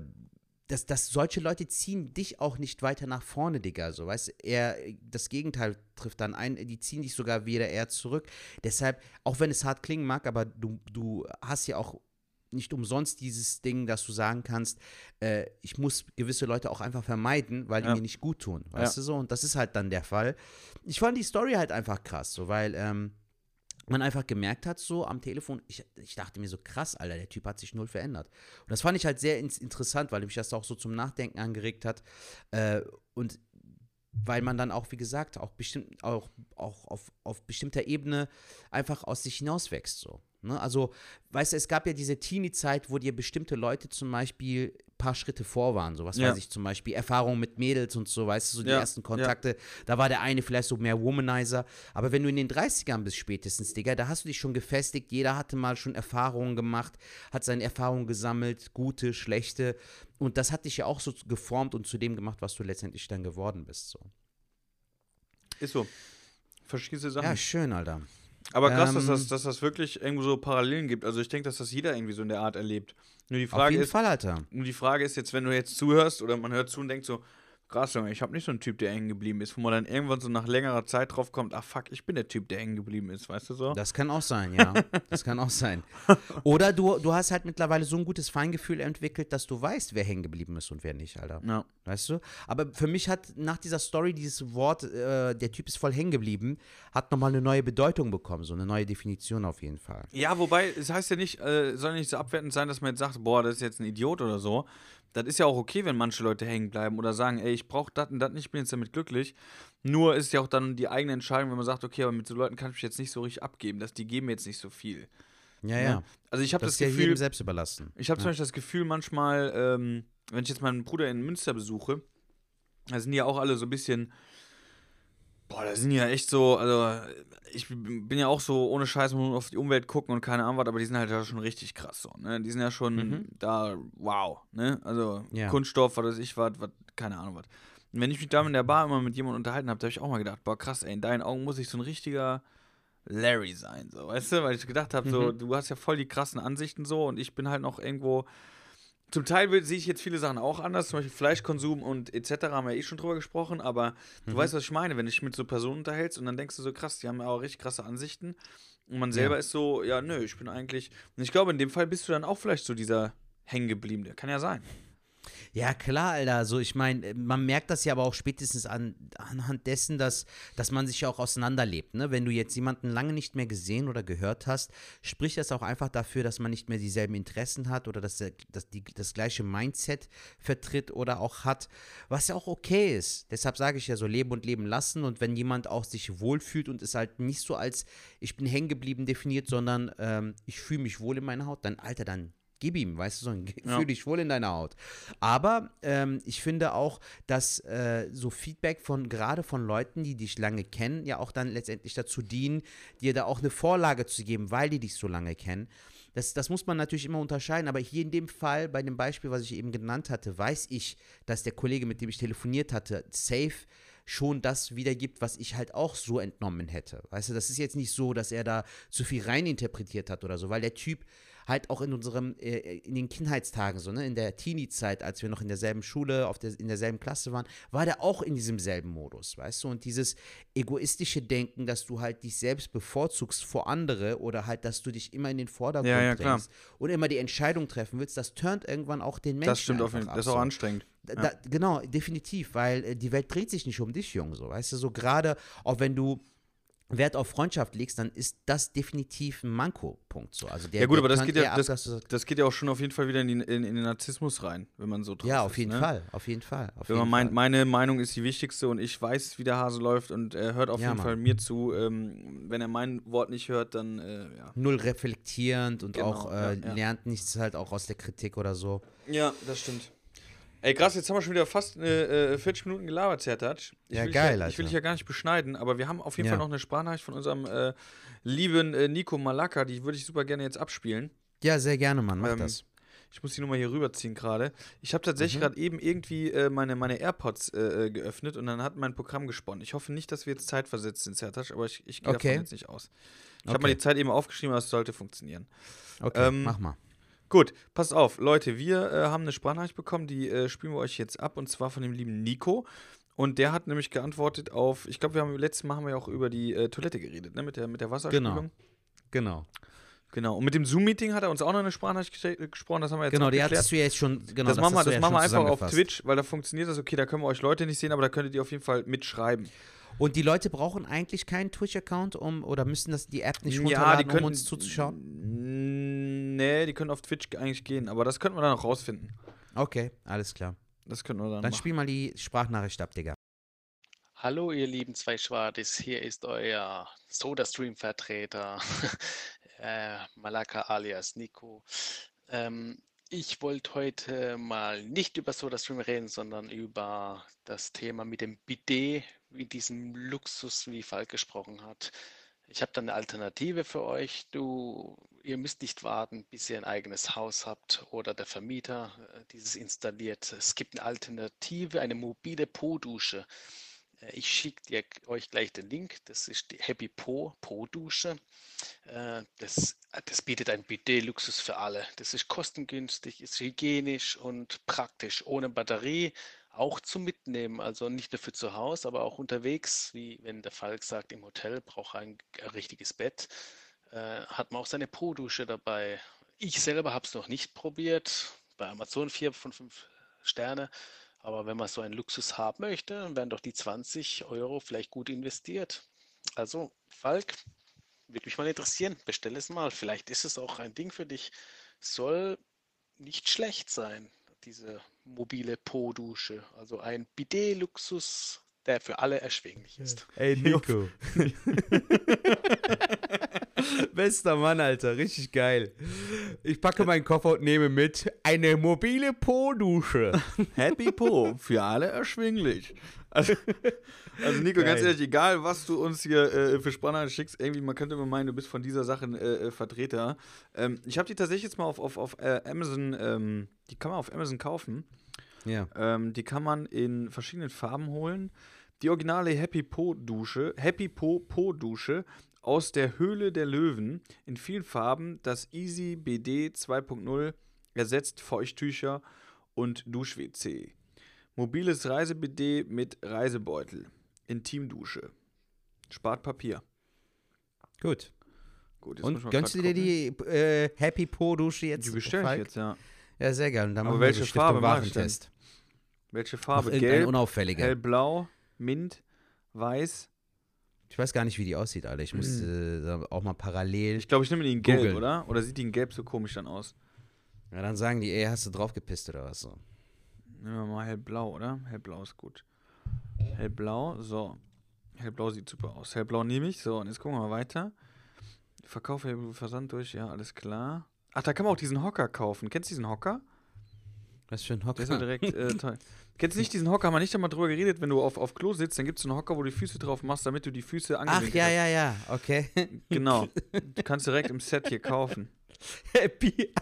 dass, dass solche Leute ziehen dich auch nicht weiter nach vorne, Digga. So, weißt eher das Gegenteil trifft dann ein, die ziehen dich sogar wieder eher zurück. Deshalb, auch wenn es hart klingen mag, aber du, du hast ja auch nicht umsonst dieses Ding, dass du sagen kannst, äh, ich muss gewisse Leute auch einfach vermeiden, weil die Ja. mir nicht gut tun. Weißt Ja. du so? Und das ist halt dann der Fall. Ich fand die Story halt einfach krass, so, weil ähm, man einfach gemerkt hat, so am Telefon, ich, ich dachte mir so, krass, Alter, der Typ hat sich null verändert. Und das fand ich halt sehr ins interessant, weil mich das auch so zum Nachdenken angeregt hat. Äh, und weil man dann auch, wie gesagt, auch bestimmt, auch, auch auf, auf bestimmter Ebene einfach aus sich hinauswächst. So. Ne? Also, weißt du, es gab ja diese Teenie-Zeit, wo dir bestimmte Leute zum Beispiel paar Schritte vor waren. So, was Ja. weiß ich, zum Beispiel Erfahrungen mit Mädels und so, weißt du, so die Ja, ersten ja. Kontakte. Da war der eine vielleicht so mehr Womanizer. Aber wenn du in den 30ern bist spätestens, Digga, da hast du dich schon gefestigt. Jeder hatte mal schon Erfahrungen gemacht, hat seine Erfahrungen gesammelt, gute, schlechte. Und das hat dich ja auch so geformt und zu dem gemacht, was du letztendlich dann geworden bist. So. Ist so. Verschieße Sachen. Ja, schön, Alter. Aber krass, dass, Ähm, das, dass das wirklich irgendwo so Parallelen gibt. Also ich denke, dass das jeder irgendwie so in der Art erlebt. Nur die Auf Frage jeden ist, Fall, Alter. nur die Frage ist jetzt, wenn du jetzt zuhörst oder man hört zu und denkt so, krass, Junge, ich habe nicht so einen Typ, der hängen geblieben ist, wo man dann irgendwann so nach längerer Zeit drauf kommt, ach fuck, ich bin der Typ, der hängen geblieben ist, weißt du so? Das kann auch sein, ja. Das kann auch sein. Oder du, du hast halt mittlerweile so ein gutes Feingefühl entwickelt, dass du weißt, wer hängen geblieben ist und wer nicht, Alter. Ja. Weißt du? Aber für mich hat nach dieser Story dieses Wort, äh, der Typ ist voll hängen geblieben, hat nochmal eine neue Bedeutung bekommen, so eine neue Definition auf jeden Fall. Ja, wobei, es heißt ja nicht, äh, soll nicht so abwertend sein, dass man jetzt sagt, boah, das ist jetzt ein Idiot oder so. Das ist ja auch okay, wenn manche Leute hängen bleiben oder sagen, ey, ich brauche das und das nicht, ich bin jetzt damit glücklich. Nur ist ja auch dann die eigene Entscheidung, wenn man sagt, okay, aber mit so Leuten kann ich mich jetzt nicht so richtig abgeben, dass die geben mir jetzt nicht so viel. Ja, ne? ja. Also ich habe Das das, ja Gefühl, jedem selbst überlassen. Ich habe zum Beispiel das Gefühl, manchmal, ähm, wenn ich jetzt meinen Bruder in Münster besuche, da sind die ja auch alle so ein bisschen. Boah, da sind ja echt so, also ich bin ja auch so ohne Scheiß nur auf die Umwelt gucken und keine Ahnung was, aber die sind halt ja schon richtig krass so, ne? Die sind ja schon da, wow, ne? Also Ja. Kunststoff, was weiß ich was, was, keine Ahnung was. Und wenn ich mich da in der Bar immer mit jemandem unterhalten habe, da habe ich auch mal gedacht, boah, krass, ey, in deinen Augen muss ich so ein richtiger Larry sein, so, weißt du? Weil ich gedacht habe, so, du hast ja voll die krassen Ansichten so und ich bin halt noch irgendwo. Zum Teil sehe ich jetzt viele Sachen auch anders, zum Beispiel Fleischkonsum und etc. haben wir eh schon drüber gesprochen, aber du weißt, was ich meine, wenn du dich mit so Personen unterhältst und dann denkst du so, krass, die haben ja auch richtig krasse Ansichten und man selber ist so, ja, nö, ich bin eigentlich. Und ich glaube, in dem Fall bist du dann auch vielleicht so dieser Hängengebliebene. Kann ja sein. Ja, klar, Alter. Also ich meine, man merkt das ja aber auch spätestens an, anhand dessen, dass, dass man sich ja auch auseinanderlebt. Ne? Wenn du jetzt jemanden lange nicht mehr gesehen oder gehört hast, spricht das auch einfach dafür, dass man nicht mehr dieselben Interessen hat oder dass, dass die, das gleiche Mindset vertritt oder auch hat, was ja auch okay ist. Deshalb sage ich ja so, leben und leben lassen. Und wenn jemand auch sich wohlfühlt und es halt nicht so als ich bin hängen geblieben definiert, sondern ähm, ich fühle mich wohl in meiner Haut, dann, Alter, dann gib ihm, weißt du, so ein, Ja. fühl dich wohl in deiner Haut. Aber ähm, ich finde auch, dass äh, so Feedback von, gerade von Leuten, die dich lange kennen, ja auch dann letztendlich dazu dienen, dir da auch eine Vorlage zu geben, weil die dich so lange kennen. Das, das muss man natürlich immer unterscheiden, aber hier in dem Fall, bei dem Beispiel, was ich eben genannt hatte, weiß ich, dass der Kollege, mit dem ich telefoniert hatte, safe schon das wiedergibt, was ich halt auch so entnommen hätte. Weißt du, das ist jetzt nicht so, dass er da zu viel reininterpretiert hat oder so, weil der Typ halt auch in unserem, äh, in den Kindheitstagen, so, ne, in der Teenie-Zeit, als wir noch in derselben Schule, auf der, in derselben Klasse waren, war der auch in diesem selben Modus, weißt du? Und dieses egoistische Denken, dass du halt dich selbst bevorzugst vor andere oder halt, dass du dich immer in den Vordergrund Ja, ja, klar. bringst und immer die Entscheidung treffen willst, das turnt irgendwann auch den Menschen Das stimmt auf jeden Fall. Das ist auch anstrengend. Da, da, genau, definitiv, weil äh, die Welt dreht sich nicht um dich, Junge, so, weißt du, so gerade, auch wenn du Wert auf Freundschaft legst, dann ist das definitiv ein Manko-Punkt, so, also der, Ja gut, aber das geht ja, ab, das, das geht ja auch schon auf jeden Fall wieder in, den- in, in den Narzissmus rein, wenn man so drauf ja, ist, auf jeden ne? Fall, auf jeden Fall, auf Wenn jeden man meint, meine Meinung ist die wichtigste und ich weiß, wie der Hase läuft und er hört auf Ja, jeden Mann. Fall mir zu. Ähm, wenn er mein Wort nicht hört, dann äh, ja. Null reflektierend und Genau, auch äh, lernt nichts halt auch aus der Kritik oder so. Ja, das stimmt. Ey, krass, jetzt haben wir schon wieder fast äh, äh, 40 Minuten gelabert, Zertatsch. Ja, geil, ja, Ich will dich ja gar nicht beschneiden, aber wir haben auf jeden Ja. Fall noch eine Sprachnachricht von unserem äh, lieben äh, Nico Malaka, die würde ich super gerne jetzt abspielen. Ja, sehr gerne, Mann, mach Ähm, das. Ich muss die Nummer hier rüberziehen gerade. Ich habe tatsächlich Mhm. gerade eben irgendwie äh, meine, meine AirPods äh, äh, geöffnet und dann hat mein Programm gesponnen. Ich hoffe nicht, dass wir jetzt zeitversetzt sind, Zertasch, aber ich, ich gehe Okay. davon jetzt nicht aus. Ich habe mal Okay. die Zeit eben aufgeschrieben, aber es sollte funktionieren. Okay, ähm, mach mal. Gut, passt auf, Leute, wir äh, haben eine Sprachnachricht bekommen, die äh, spielen wir euch jetzt ab und zwar von dem lieben Nico. Und der hat nämlich geantwortet auf, ich glaube, wir haben letztes Mal haben wir ja auch über die äh, Toilette geredet, ne? Mit der, mit der Wasserspülung. Genau. Genau. Und mit dem Zoom-Meeting hat er uns auch noch eine Sprachnachricht geste- gesprochen, das haben wir jetzt Genau, die hattest du ja jetzt schon, genau, das, machen wir, das ja machen wir einfach auf. Twitch, weil da funktioniert das okay. Da können wir euch Leute nicht sehen, aber da könntet ihr auf jeden Fall mitschreiben. Und die Leute brauchen eigentlich keinen Twitch-Account, um, oder müssen das die App nicht ja, runterladen, die können um uns zuzuschauen? Nee, die können auf Twitch eigentlich gehen, aber das könnten wir dann auch rausfinden. Okay, alles klar. Das könnten wir dann, Dann machen. spiel mal die Sprachnachricht ab, Digga. Hallo, ihr lieben zwei Schwadis, hier ist euer SodaStream-Vertreter, äh, Malaka alias Nico. Ähm, ich wollte heute mal nicht über SodaStream reden, sondern über das Thema mit dem Bidet, wie diesem Luxus, wie Falk gesprochen hat. Ich habe da eine Alternative für euch. Du, ihr müsst nicht warten, bis ihr ein eigenes Haus habt oder der Vermieter äh, dieses installiert. Es gibt eine Alternative, eine mobile Po-Dusche. Äh, Ich schicke euch gleich den Link. Das ist die Happy Po Po-Dusche. Äh, Das, das bietet ein Bidet-Luxus für alle. Das ist kostengünstig, ist hygienisch und praktisch, ohne Batterie. Auch zum Mitnehmen, also nicht nur für zu Hause, aber auch unterwegs, wie wenn der Falk sagt, im Hotel braucht ein, ein richtiges Bett, äh, hat man auch seine Po-Dusche dabei. Ich selber habe es noch nicht probiert. Bei Amazon 4 von 5 Sterne. Aber wenn man so einen Luxus haben möchte, dann wären doch die 20 Euro vielleicht gut investiert. Also, Falk, würde mich mal interessieren. Bestell es mal. Vielleicht ist es auch ein Ding für dich. Soll nicht schlecht sein, diese mobile Po-Dusche. Also ein Bidet-Luxus, der für alle erschwinglich ist. Ey, Nico. Bester Mann, Alter. Richtig geil. Ich packe meinen Koffer und nehme mit eine mobile Po-Dusche. Happy Po, für alle erschwinglich. Also, also Nico, ganz Geil. ehrlich, egal was du uns hier äh, für Spannende schickst, irgendwie, man könnte immer meinen, du bist von dieser Sache äh, äh, Vertreter. Ähm, ich habe die tatsächlich jetzt mal auf, auf, auf äh, Amazon, ähm, die kann man auf Amazon kaufen. Ja. Ähm, die kann man in verschiedenen Farben holen. Die originale Happy Po Dusche, Happy Po Po Dusche aus der Höhle der Löwen in vielen Farben. Das Easy BD 2.0 ersetzt Feuchttücher und Dusch-WC. Mobiles Reise-BD mit Reisebeutel. Intimdusche. Spart Papier. Gut. Gut, Und gönnst du dir die äh, Happy Po-Dusche jetzt? Die bestelle ich jetzt, ja. Ja, sehr geil. Und dann Aber welche Farbe mach ich denn? Welche Farbe? Gelb, unauffällige. hellblau, Mint, weiß. Ich weiß gar nicht, wie die aussieht, Alter. Ich muss äh, da auch mal parallel. Ich glaube, ich nehme die in gelb, oder? Oder sieht die in gelb so komisch dann aus? Ja, dann sagen die, ey, hast du draufgepisst oder was so? Nehmen wir mal hellblau, oder? Hellblau ist gut. Hellblau, so. Hellblau sieht super aus. Hellblau nehme ich. So, und jetzt gucken wir mal weiter. Verkauf, Versand durch, ja, alles klar. Ach, da kann man auch diesen Hocker kaufen. Kennst du diesen Hocker? Was für ein Der Hocker. ist ja direkt äh, toll. Kennst du nicht diesen Hocker? Haben wir nicht einmal drüber geredet, wenn du auf, auf Klo sitzt, dann gibt es so einen Hocker, wo du die Füße drauf machst, damit du die Füße Ach, angewinkelt ja, hast. ja, ja, okay. Genau. Du kannst direkt im Set hier kaufen. Happy,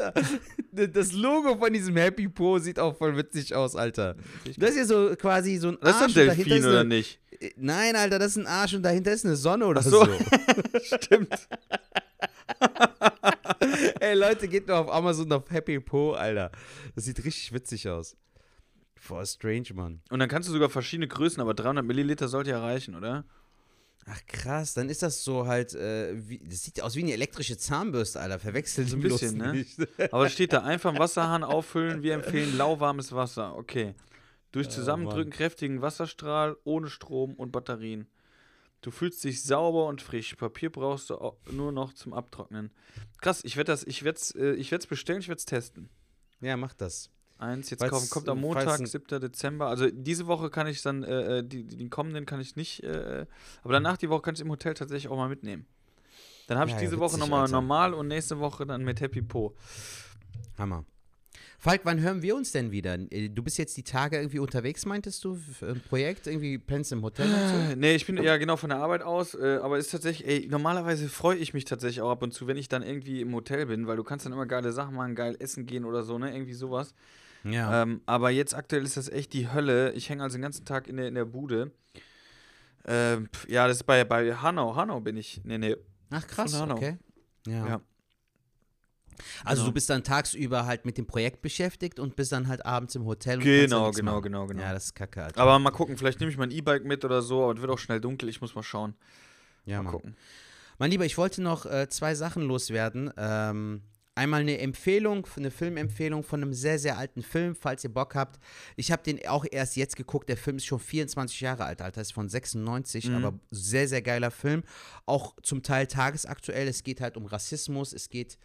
Alter. Das Logo von diesem Happy Po sieht auch voll witzig aus, Alter. Das ist ja so quasi so ein Das ist Arsch ein Delfin, ist oder eine, nicht? Nein, Alter, das ist ein Arsch und dahinter ist eine Sonne oder Ach so. so. Stimmt. Ey, Leute, geht nur auf Amazon auf Happy Po, Alter. Das sieht richtig witzig aus. Voll strange, Mann. Und dann kannst du sogar verschiedene Größen, aber 300 Milliliter sollte ja reichen, oder? Ach krass, dann ist das so halt, äh, wie, das sieht aus wie eine elektrische Zahnbürste, Alter. Verwechseln So Sie ein bisschen, ne? Aber es steht da einfach Wasserhahn auffüllen. Wir empfehlen lauwarmes Wasser. Okay. Durch Oh, Zusammendrücken kräftigen Wasserstrahl ohne Strom und Batterien. Du fühlst dich sauber und frisch. Papier brauchst du nur noch zum Abtrocknen. Krass, ich werde das, ich werde es äh, ich werd's bestellen, ich werde es testen. Ja, mach das. Eins, jetzt kaufen, kommt am Montag, ein- 7. Dezember. Also diese Woche kann ich dann, äh, äh, die, den kommenden kann ich nicht, äh, aber danach die Woche kann ich im Hotel tatsächlich auch mal mitnehmen. Dann habe ich Ja, ja, diese Woche witzig, nochmal Alter. normal und nächste Woche dann mit Happy Po. Hammer. Falk, wann hören wir uns denn wieder? Äh, Du bist jetzt die Tage irgendwie unterwegs, meintest du, ein Projekt? Irgendwie pennst im Hotel und so? Äh, Nee, ich bin ja genau von der Arbeit aus, äh, aber ist tatsächlich, ey, normalerweise freue ich mich tatsächlich auch ab und zu, wenn ich dann irgendwie im Hotel bin, weil du kannst dann immer geile Sachen machen, geil essen gehen oder so, ne, irgendwie sowas. Ja. Ähm, aber jetzt aktuell ist das echt die Hölle. Ich hänge also den ganzen Tag in der, in der Bude. Ähm, ja, das ist bei, bei Hanau. Hanau bin ich. Nee, nee. Ach krass, okay. Ja. Ja. Also Genau. du bist dann tagsüber halt mit dem Projekt beschäftigt und bist dann halt abends im Hotel und Genau, nichts genau, machen. genau, genau. Ja, das ist kacke, Alter. Aber mal gucken, vielleicht nehme ich mein E-Bike mit oder so, aber es wird auch schnell dunkel. Ich muss mal schauen. ja, mal Mann. gucken. Mein Lieber, ich wollte noch äh, zwei Sachen loswerden. Ähm, einmal eine Empfehlung, eine Filmempfehlung von einem sehr, sehr alten Film, falls ihr Bock habt. Ich habe den auch erst jetzt geguckt. Der Film ist schon 24 Jahre alt, Alter. Ist von 96, Mhm. aber sehr, sehr geiler Film. Auch zum Teil tagesaktuell. Es geht halt um Rassismus, es geht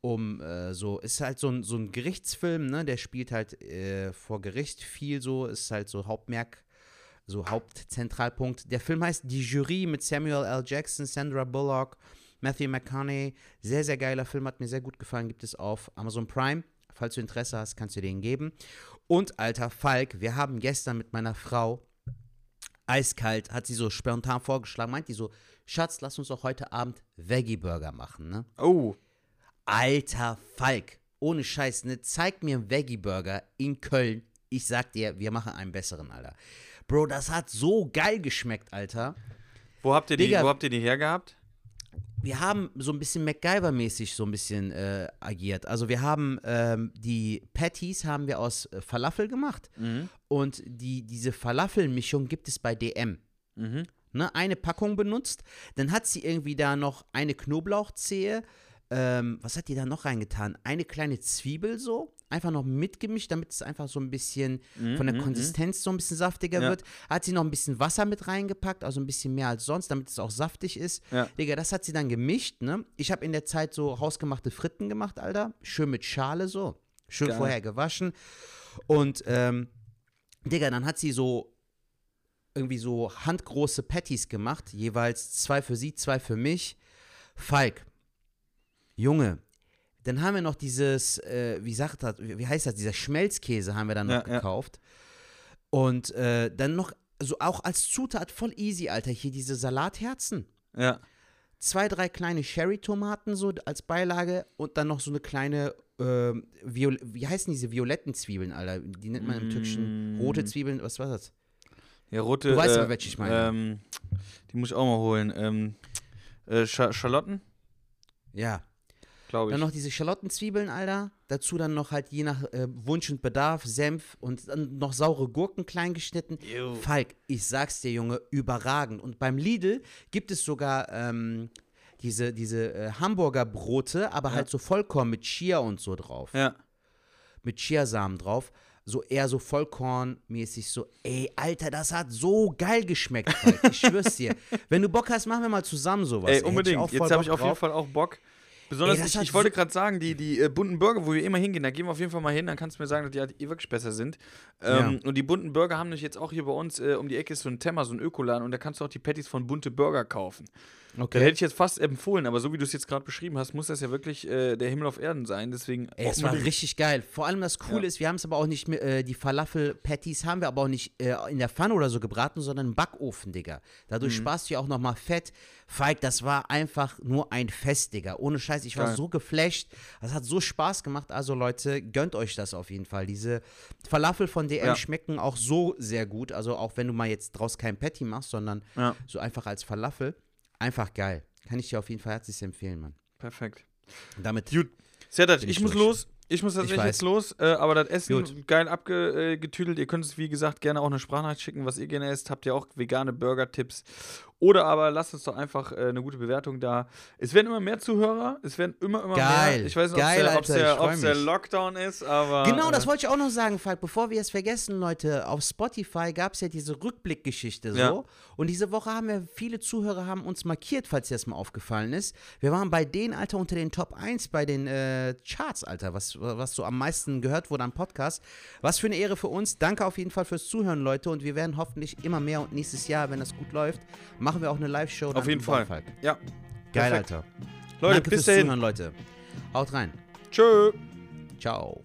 um äh, so, ist halt so ein, so ein Gerichtsfilm, ne? Der spielt halt äh, vor Gericht viel so, ist halt so Hauptmerk, so Hauptzentralpunkt. Der Film heißt Die Jury mit Samuel L. Jackson, Sandra Bullock, Matthew McConaughey. Sehr, sehr geiler Film, hat mir sehr gut gefallen, gibt es auf Amazon Prime. Falls du Interesse hast, kannst du den geben. Und alter Falk, wir haben gestern mit meiner Frau eiskalt, hat sie so spontan vorgeschlagen, meint die so, Schatz, lass uns doch heute Abend Veggie Burger machen, ne? Oh, Alter Falk, ohne Scheiß, ne? Zeig mir einen Veggie Burger in Köln. Ich sag dir, wir machen einen besseren, Alter. Bro, das hat so geil geschmeckt, Alter. wo habt ihr die, Digga. wo habt ihr die hergehabt? Wir haben so ein bisschen MacGyver-mäßig so ein bisschen äh, agiert. Also wir haben ähm, die Patties haben wir aus äh, Falafel gemacht Mhm. und die, diese Falafelmischung gibt es bei DM. Mhm. ne, eine Packung benutzt. Dann hat sie irgendwie da noch eine Knoblauchzehe. Ähm, was hat die da noch reingetan? Eine kleine Zwiebel so. Einfach noch mitgemischt, damit es einfach so ein bisschen von der Konsistenz so ein bisschen saftiger Ja. wird. Hat sie noch ein bisschen Wasser mit reingepackt, also ein bisschen mehr als sonst, damit es auch saftig ist. Ja. Digga, das hat sie dann gemischt, ne? Ich habe in der Zeit so hausgemachte Fritten gemacht, Alter. Schön mit Schale so. Schön Geil. vorher gewaschen. Und, ähm, Digga, dann hat sie so irgendwie so handgroße Patties gemacht, jeweils zwei für sie, zwei für mich. Falk, Junge, dann haben wir noch dieses, äh, wie sagt das, wie heißt das, dieser Schmelzkäse haben wir dann noch Ja, ja. gekauft. Und äh, dann noch, so auch als Zutat voll easy, Alter, hier diese Salatherzen. Ja. Zwei, drei kleine Cherry-Tomaten so als Beilage und dann noch so eine kleine, ähm, Viol wie heißen diese violetten Zwiebeln, Alter? Die nennt man im Türkischen Mm. rote Zwiebeln, was war das? Ja, rote. Du weißt äh, aber, welche ich meine. Ähm, die muss ich auch mal holen. Ähm, äh, Scha Schalotten, Ja. Glaube ich. Dann noch diese Schalottenzwiebeln, Alter. Dazu dann noch halt je nach äh, Wunsch und Bedarf Senf und dann noch saure Gurken klein geschnitten. Falk, ich sag's dir, Junge, überragend. Und beim Lidl gibt es sogar ähm, diese, diese äh, Hamburger Brote, aber halt so Vollkorn mit Chia und so drauf. ja. Mit Chiasamen drauf. So eher so Vollkornmäßig so, ey, Alter, das hat so geil geschmeckt, Falk. Ich schwör's dir. Wenn du Bock hast, machen wir mal zusammen sowas. Ey, unbedingt. Jetzt habe ich auf jeden. Fall auch Bock. Besonders, Ey, ich, ich wollte gerade sagen, die, die äh, bunten Burger, wo wir immer hingehen, da gehen wir auf jeden Fall mal hin, dann kannst du mir sagen, dass die halt eh wirklich besser sind. Ähm, Und die bunten Burger haben nämlich jetzt auch hier bei uns äh, um die Ecke ist so ein Temmer, so ein Ökoladen und da kannst du auch die Patties von bunte Burger kaufen. Okay. hätte ich jetzt fast empfohlen, aber so wie du es jetzt gerade beschrieben hast, muss das ja wirklich äh, der Himmel auf Erden sein. Deswegen. Ey, es war richtig geil. Vor allem das Coole ja. ist, wir haben es aber auch nicht, äh, die Falafel-Patties haben wir aber auch nicht äh, in der Pfanne oder so gebraten, sondern im Backofen, Digga. Dadurch mhm. sparst du ja auch nochmal Fett. Feig, das war einfach nur ein Fest, Digga. Ohne Scheiß, ich war geil. so geflasht. Das hat so Spaß gemacht. Also, Leute, gönnt euch das auf jeden Fall. Diese Falafel von DM ja. schmecken auch so sehr gut. Also, auch wenn du mal jetzt draus kein Patty machst, sondern ja. so einfach als Falafel. Einfach geil. Kann ich dir auf jeden Fall herzlich empfehlen, Mann. Perfekt. Damit. Gut. Serdat, ich muss durch. los. Ich muss tatsächlich ich jetzt los, äh, aber das Essen Gut. geil abgetüdelt. Ihr könnt es, wie gesagt, gerne auch eine Sprachnachricht schicken, was ihr gerne esst. Habt ihr auch vegane Burger-Tipps? Oder aber lasst uns doch einfach äh, eine gute Bewertung da. Es werden immer mehr Zuhörer. Es werden immer, immer Geil. mehr. Ich weiß nicht, ob es der, der, der, Lockdown ist, aber. Genau, das äh, wollte ich auch noch sagen, Falk. Bevor wir es vergessen, Leute, auf Spotify gab es ja diese Rückblickgeschichte so. Ja. Und diese Woche haben wir, viele Zuhörer haben uns markiert, falls dir das mal aufgefallen ist. Wir waren bei denen, Alter, unter den Top 1 bei den äh, Charts, Alter, was, was so am meisten gehört wurde am Podcast. Was für eine Ehre für uns. Danke auf jeden Fall fürs Zuhören, Leute. Und wir werden hoffentlich immer mehr und nächstes Jahr, wenn das gut läuft, machen wir auch eine Live-Show. Auf jeden Fall. Falk. Ja. Geil, Perfekt. Alter. Leute, Danke bis fürs dahin. Zuhören, Leute. Haut rein. Tschö. Ciao.